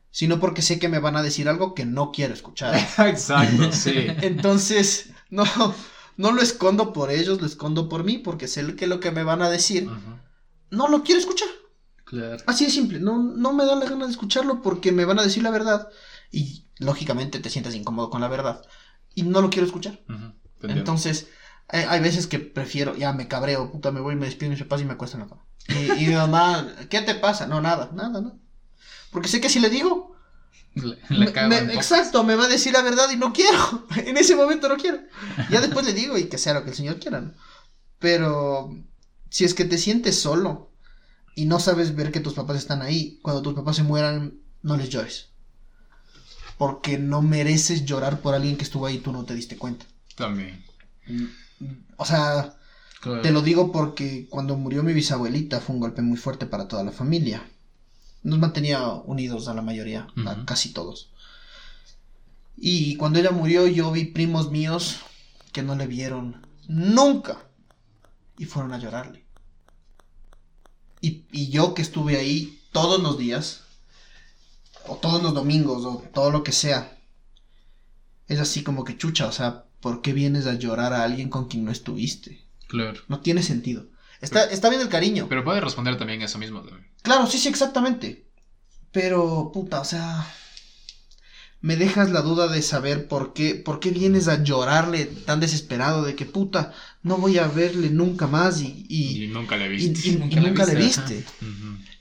sino porque sé que me van a decir algo que no quiero escuchar. Exacto, sí. Entonces, no, no lo escondo por ellos, lo escondo por mí, porque sé que lo que me van a decir, no lo quiero escuchar. Claro. Así de simple, no, no me da la gana de escucharlo porque me van a decir la verdad y lógicamente te sientes incómodo con la verdad y no lo quiero escuchar. Entonces, hay, hay veces que prefiero, ya me cabreo, puta, me voy, me despido de mis papás y me acuesto en la cama. Y, y mi mamá, ¿qué te pasa? No, nada, nada, nada. Porque sé que si le digo, Le, me- le cago me- un poco. exacto, me va a decir la verdad y no quiero. en ese momento no quiero. Ya después le digo y que sea lo que el Señor quiera, ¿no? Pero si es que te sientes solo y no sabes ver que tus papás están ahí, cuando tus papás se mueran, no les llores. Porque no mereces llorar por alguien que estuvo ahí y tú no te diste cuenta. También. O sea, Claro. te lo digo porque cuando murió mi bisabuelita fue un golpe muy fuerte para toda la familia. Nos mantenía unidos a la mayoría, a casi todos. Y cuando ella murió yo vi primos míos que no le vieron nunca y fueron a llorarle. Y, y yo que estuve ahí todos los días, o todos los domingos, o todo lo que sea, es así como que chucha, o sea, ¿por qué vienes a llorar a alguien con quien no estuviste? Claro. No tiene sentido. Está, está bien el cariño. Pero puede responder también eso mismo. también. Claro, sí, sí, exactamente. Pero, puta, o sea, me dejas la duda de saber por qué, por qué vienes a llorarle tan desesperado de que, puta, no voy a verle nunca más y, y, Y nunca le viste. y- y Nunca nunca, le le viste,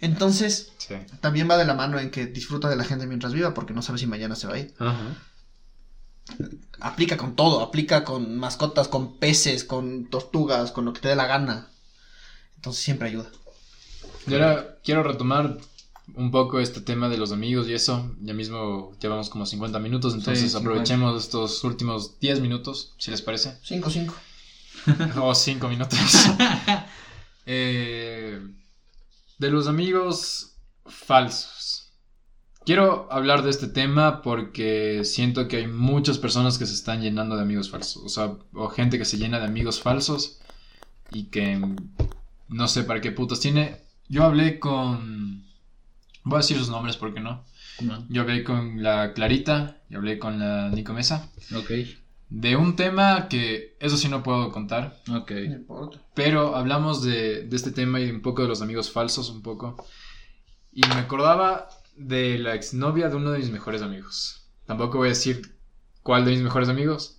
Entonces, Sí. también va de la mano en que disfruta de la gente mientras viva porque no sabe si mañana se va a ir. Ajá. Aplica con todo, aplica con mascotas, con peces, con tortugas, con lo que te dé la gana. Entonces siempre ayuda. Y ahora quiero retomar un poco este tema de los amigos y eso. Ya mismo llevamos como 50 minutos, entonces 50. aprovechemos estos últimos 10 minutos, si les parece. 5-5. o 5 minutos. Eh, de los amigos falsos. Quiero hablar de este tema porque siento que hay muchas personas que se están llenando de amigos falsos. O sea, o gente que se llena de amigos falsos y que no sé para qué putas tiene. Yo hablé con... Voy a decir sus nombres porque no. No. Yo hablé con la Clarita y hablé con la Nico Mesa. Ok, De un tema que eso sí no puedo contar. ok. No importa. Pero hablamos de, de este tema y un poco de los amigos falsos, un poco. Y me acordaba de la exnovia de uno de mis mejores amigos. Tampoco voy a decir cuál de mis mejores amigos,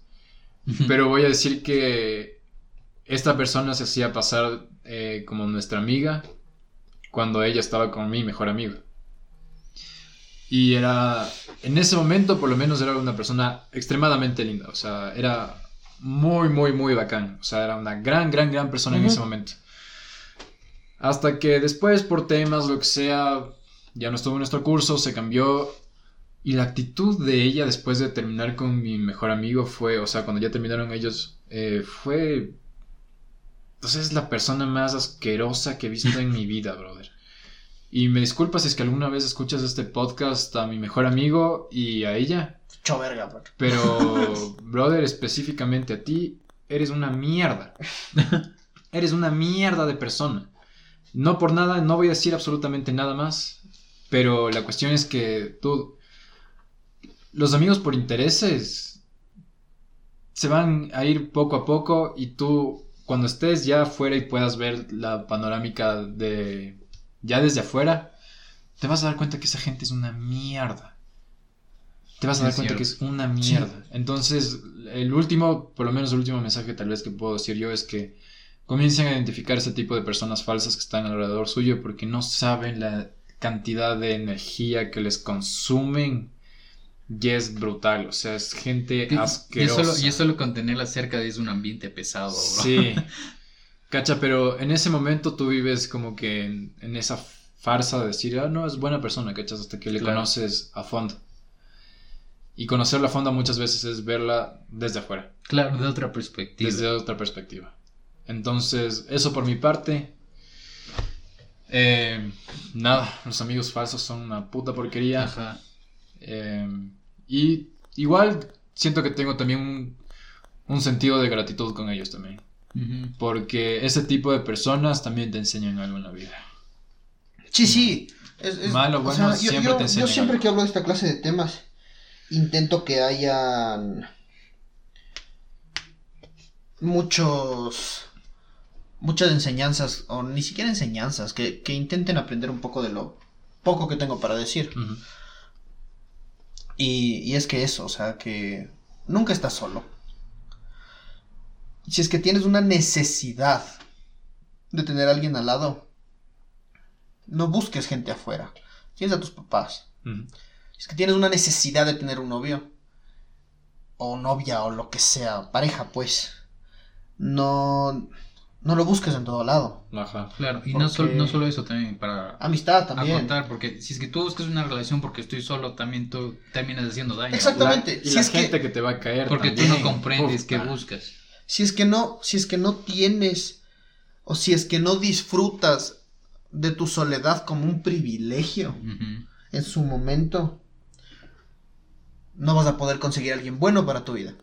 pero voy a decir que esta persona se hacía pasar eh, como nuestra amiga cuando ella estaba con mi mejor amigo. Y era, en ese momento por lo menos era una persona extremadamente linda, o sea, era muy, muy, muy bacán, o sea, era una gran, gran, gran persona en ese momento. Hasta que después por temas, lo que sea, ya no estuvo en nuestro curso, se cambió y la actitud de ella después de terminar con mi mejor amigo fue, o sea, cuando ya terminaron ellos, eh, fue... Entonces es la persona más asquerosa que he visto en mi vida, brother. Y me disculpas si es que alguna vez escuchas este podcast a mi mejor amigo y a ella, Cho verga, bro. pero, brother, específicamente a ti, eres una mierda. eres una mierda de persona. No por nada, no voy a decir absolutamente nada más, pero la cuestión es que tú, los amigos por intereses se van a ir poco a poco y tú, cuando estés ya afuera y puedas ver la panorámica de, ya desde afuera, te vas a dar cuenta que esa gente es una mierda. Te vas a dar es cuenta que es una mierda. Entonces, el último, por lo menos el último mensaje tal vez que puedo decir yo es que comiencen a identificar ese tipo de personas falsas que están alrededor suyo porque no saben la cantidad de energía que les consumen y es brutal. O sea, es gente Y- Y asquerosa. solo, y solo con tenerla cerca es un ambiente pesado, bro. Sí. Cacha, pero en ese momento tú vives como que en, en esa farsa de decir, ah, no, es buena persona, cachas, hasta que le Claro. conoces a fondo. Y conocerla a fondo muchas veces es verla desde afuera, Claro, de otra perspectiva. desde otra perspectiva. Entonces, eso por mi parte. Eh, nada, los amigos falsos son una puta porquería. Ajá. Eh, y igual siento que tengo también un, un sentido de gratitud con ellos también. Porque ese tipo de personas también te enseñan algo en la vida. Sí, sí. Es, es- Malo, o bueno, sea, yo- siempre yo, te yo enseñan siempre algo. que hablo de esta clase de temas, intento que hayan muchos muchas enseñanzas, o ni siquiera enseñanzas, que, que intenten aprender un poco de lo poco que tengo para decir. Ujú. Y, y es que eso, o sea, que nunca estás solo. Si es que tienes una necesidad de tener a alguien al lado, no busques gente afuera. Tienes a tus papás. Ujú. Si es que tienes una necesidad de tener un novio, o novia, o lo que sea, pareja, pues, no, no lo busques en todo lado. Ajá. Claro, y no, sol- no solo eso también, para Amistad también. aportar, porque si es que tú buscas una relación porque estoy solo, también tú terminas haciendo daño. Exactamente. La- y si la es gente que... te va a caer Porque tú no comprendes qué buscas. Si es que no, si es que no tienes, o si es que no disfrutas de tu soledad como un privilegio en su momento, no vas a poder conseguir a alguien bueno para tu vida.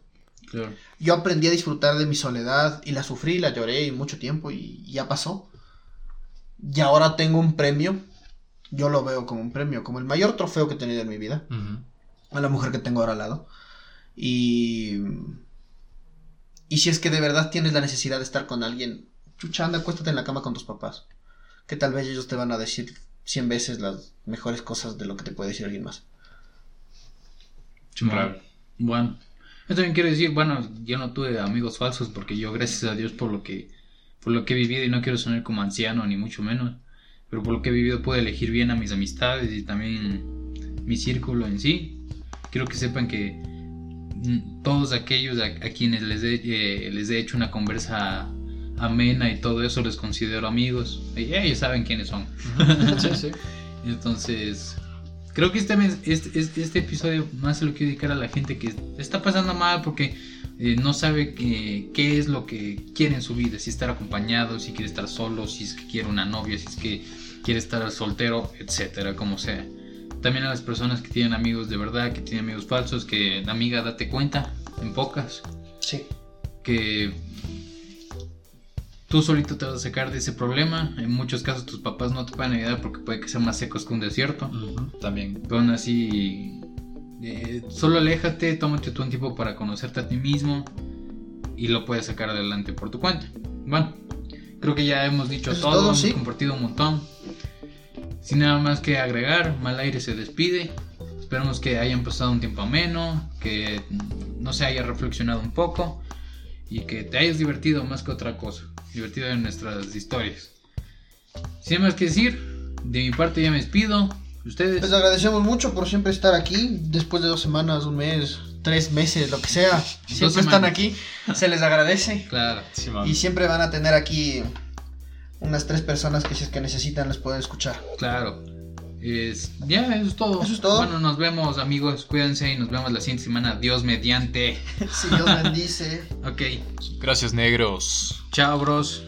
Claro. Yo aprendí a disfrutar de mi soledad y la sufrí, la lloré y mucho tiempo y ya pasó. Y ahora tengo un premio. Yo lo veo como un premio, como el mayor trofeo que he tenido en mi vida. A la mujer que tengo ahora al lado. Y. Y si es que de verdad tienes la necesidad de estar con alguien, chucha, anda, acuéstate en la cama con tus papás. Que tal vez ellos te van a decir cien veces las mejores cosas de lo que te puede decir alguien más. Claro. Bueno, yo también quiero decir, bueno, yo no tuve amigos falsos porque yo, gracias a Dios, por lo que, por lo que he vivido, y no quiero sonar como anciano, ni mucho menos, pero por lo que he vivido puedo elegir bien a mis amistades y también mi círculo en sí. Quiero que sepan que mm, todos aquellos a, a quienes les he, eh, les he hecho una conversa amena y todo eso les considero amigos. Y ellos saben quiénes son. Sí, sí. Entonces, creo que este, este, este, episodio más se lo quiero dedicar a la gente que está pasando mal porque eh, no sabe qué, qué es lo que quiere en su vida, si estar acompañado, si quiere estar solo, si es que quiere una novia, si es que quiere estar soltero, etcétera, como sea. También a las personas que tienen amigos de verdad, que tienen amigos falsos, que amiga, date cuenta, en pocas, Sí. que tú solito te vas a sacar de ese problema. En muchos casos tus papás no te pueden ayudar porque puede que sean más secos que un desierto. También. Pero aún así, eh, solo aléjate, tómate tú un tiempo para conocerte a ti mismo y lo puedes sacar adelante por tu cuenta. Bueno, creo que ya hemos dicho todo, todo, hemos sí. compartido un montón. Sin nada más que agregar, Mal Aire se despide. Esperamos que hayan pasado un tiempo ameno, que no se haya reflexionado un poco y que te hayas divertido más que otra cosa. Divertido en nuestras historias. Sin más que decir, de mi parte ya me despido. Ustedes. Les agradecemos mucho por siempre estar aquí. Después de dos semanas, un mes, tres meses, lo que sea. Siempre están aquí. Se les agradece. Claro. Sí. Y siempre van a tener aquí unas tres personas que si es que necesitan les pueden escuchar. Claro. Es, ya, eso es todo. Eso es todo. Bueno, nos vemos, amigos. Cuídense y nos vemos la siguiente semana. Dios mediante. Si Dios bendice. Ok. Gracias, negros. Chao, bros.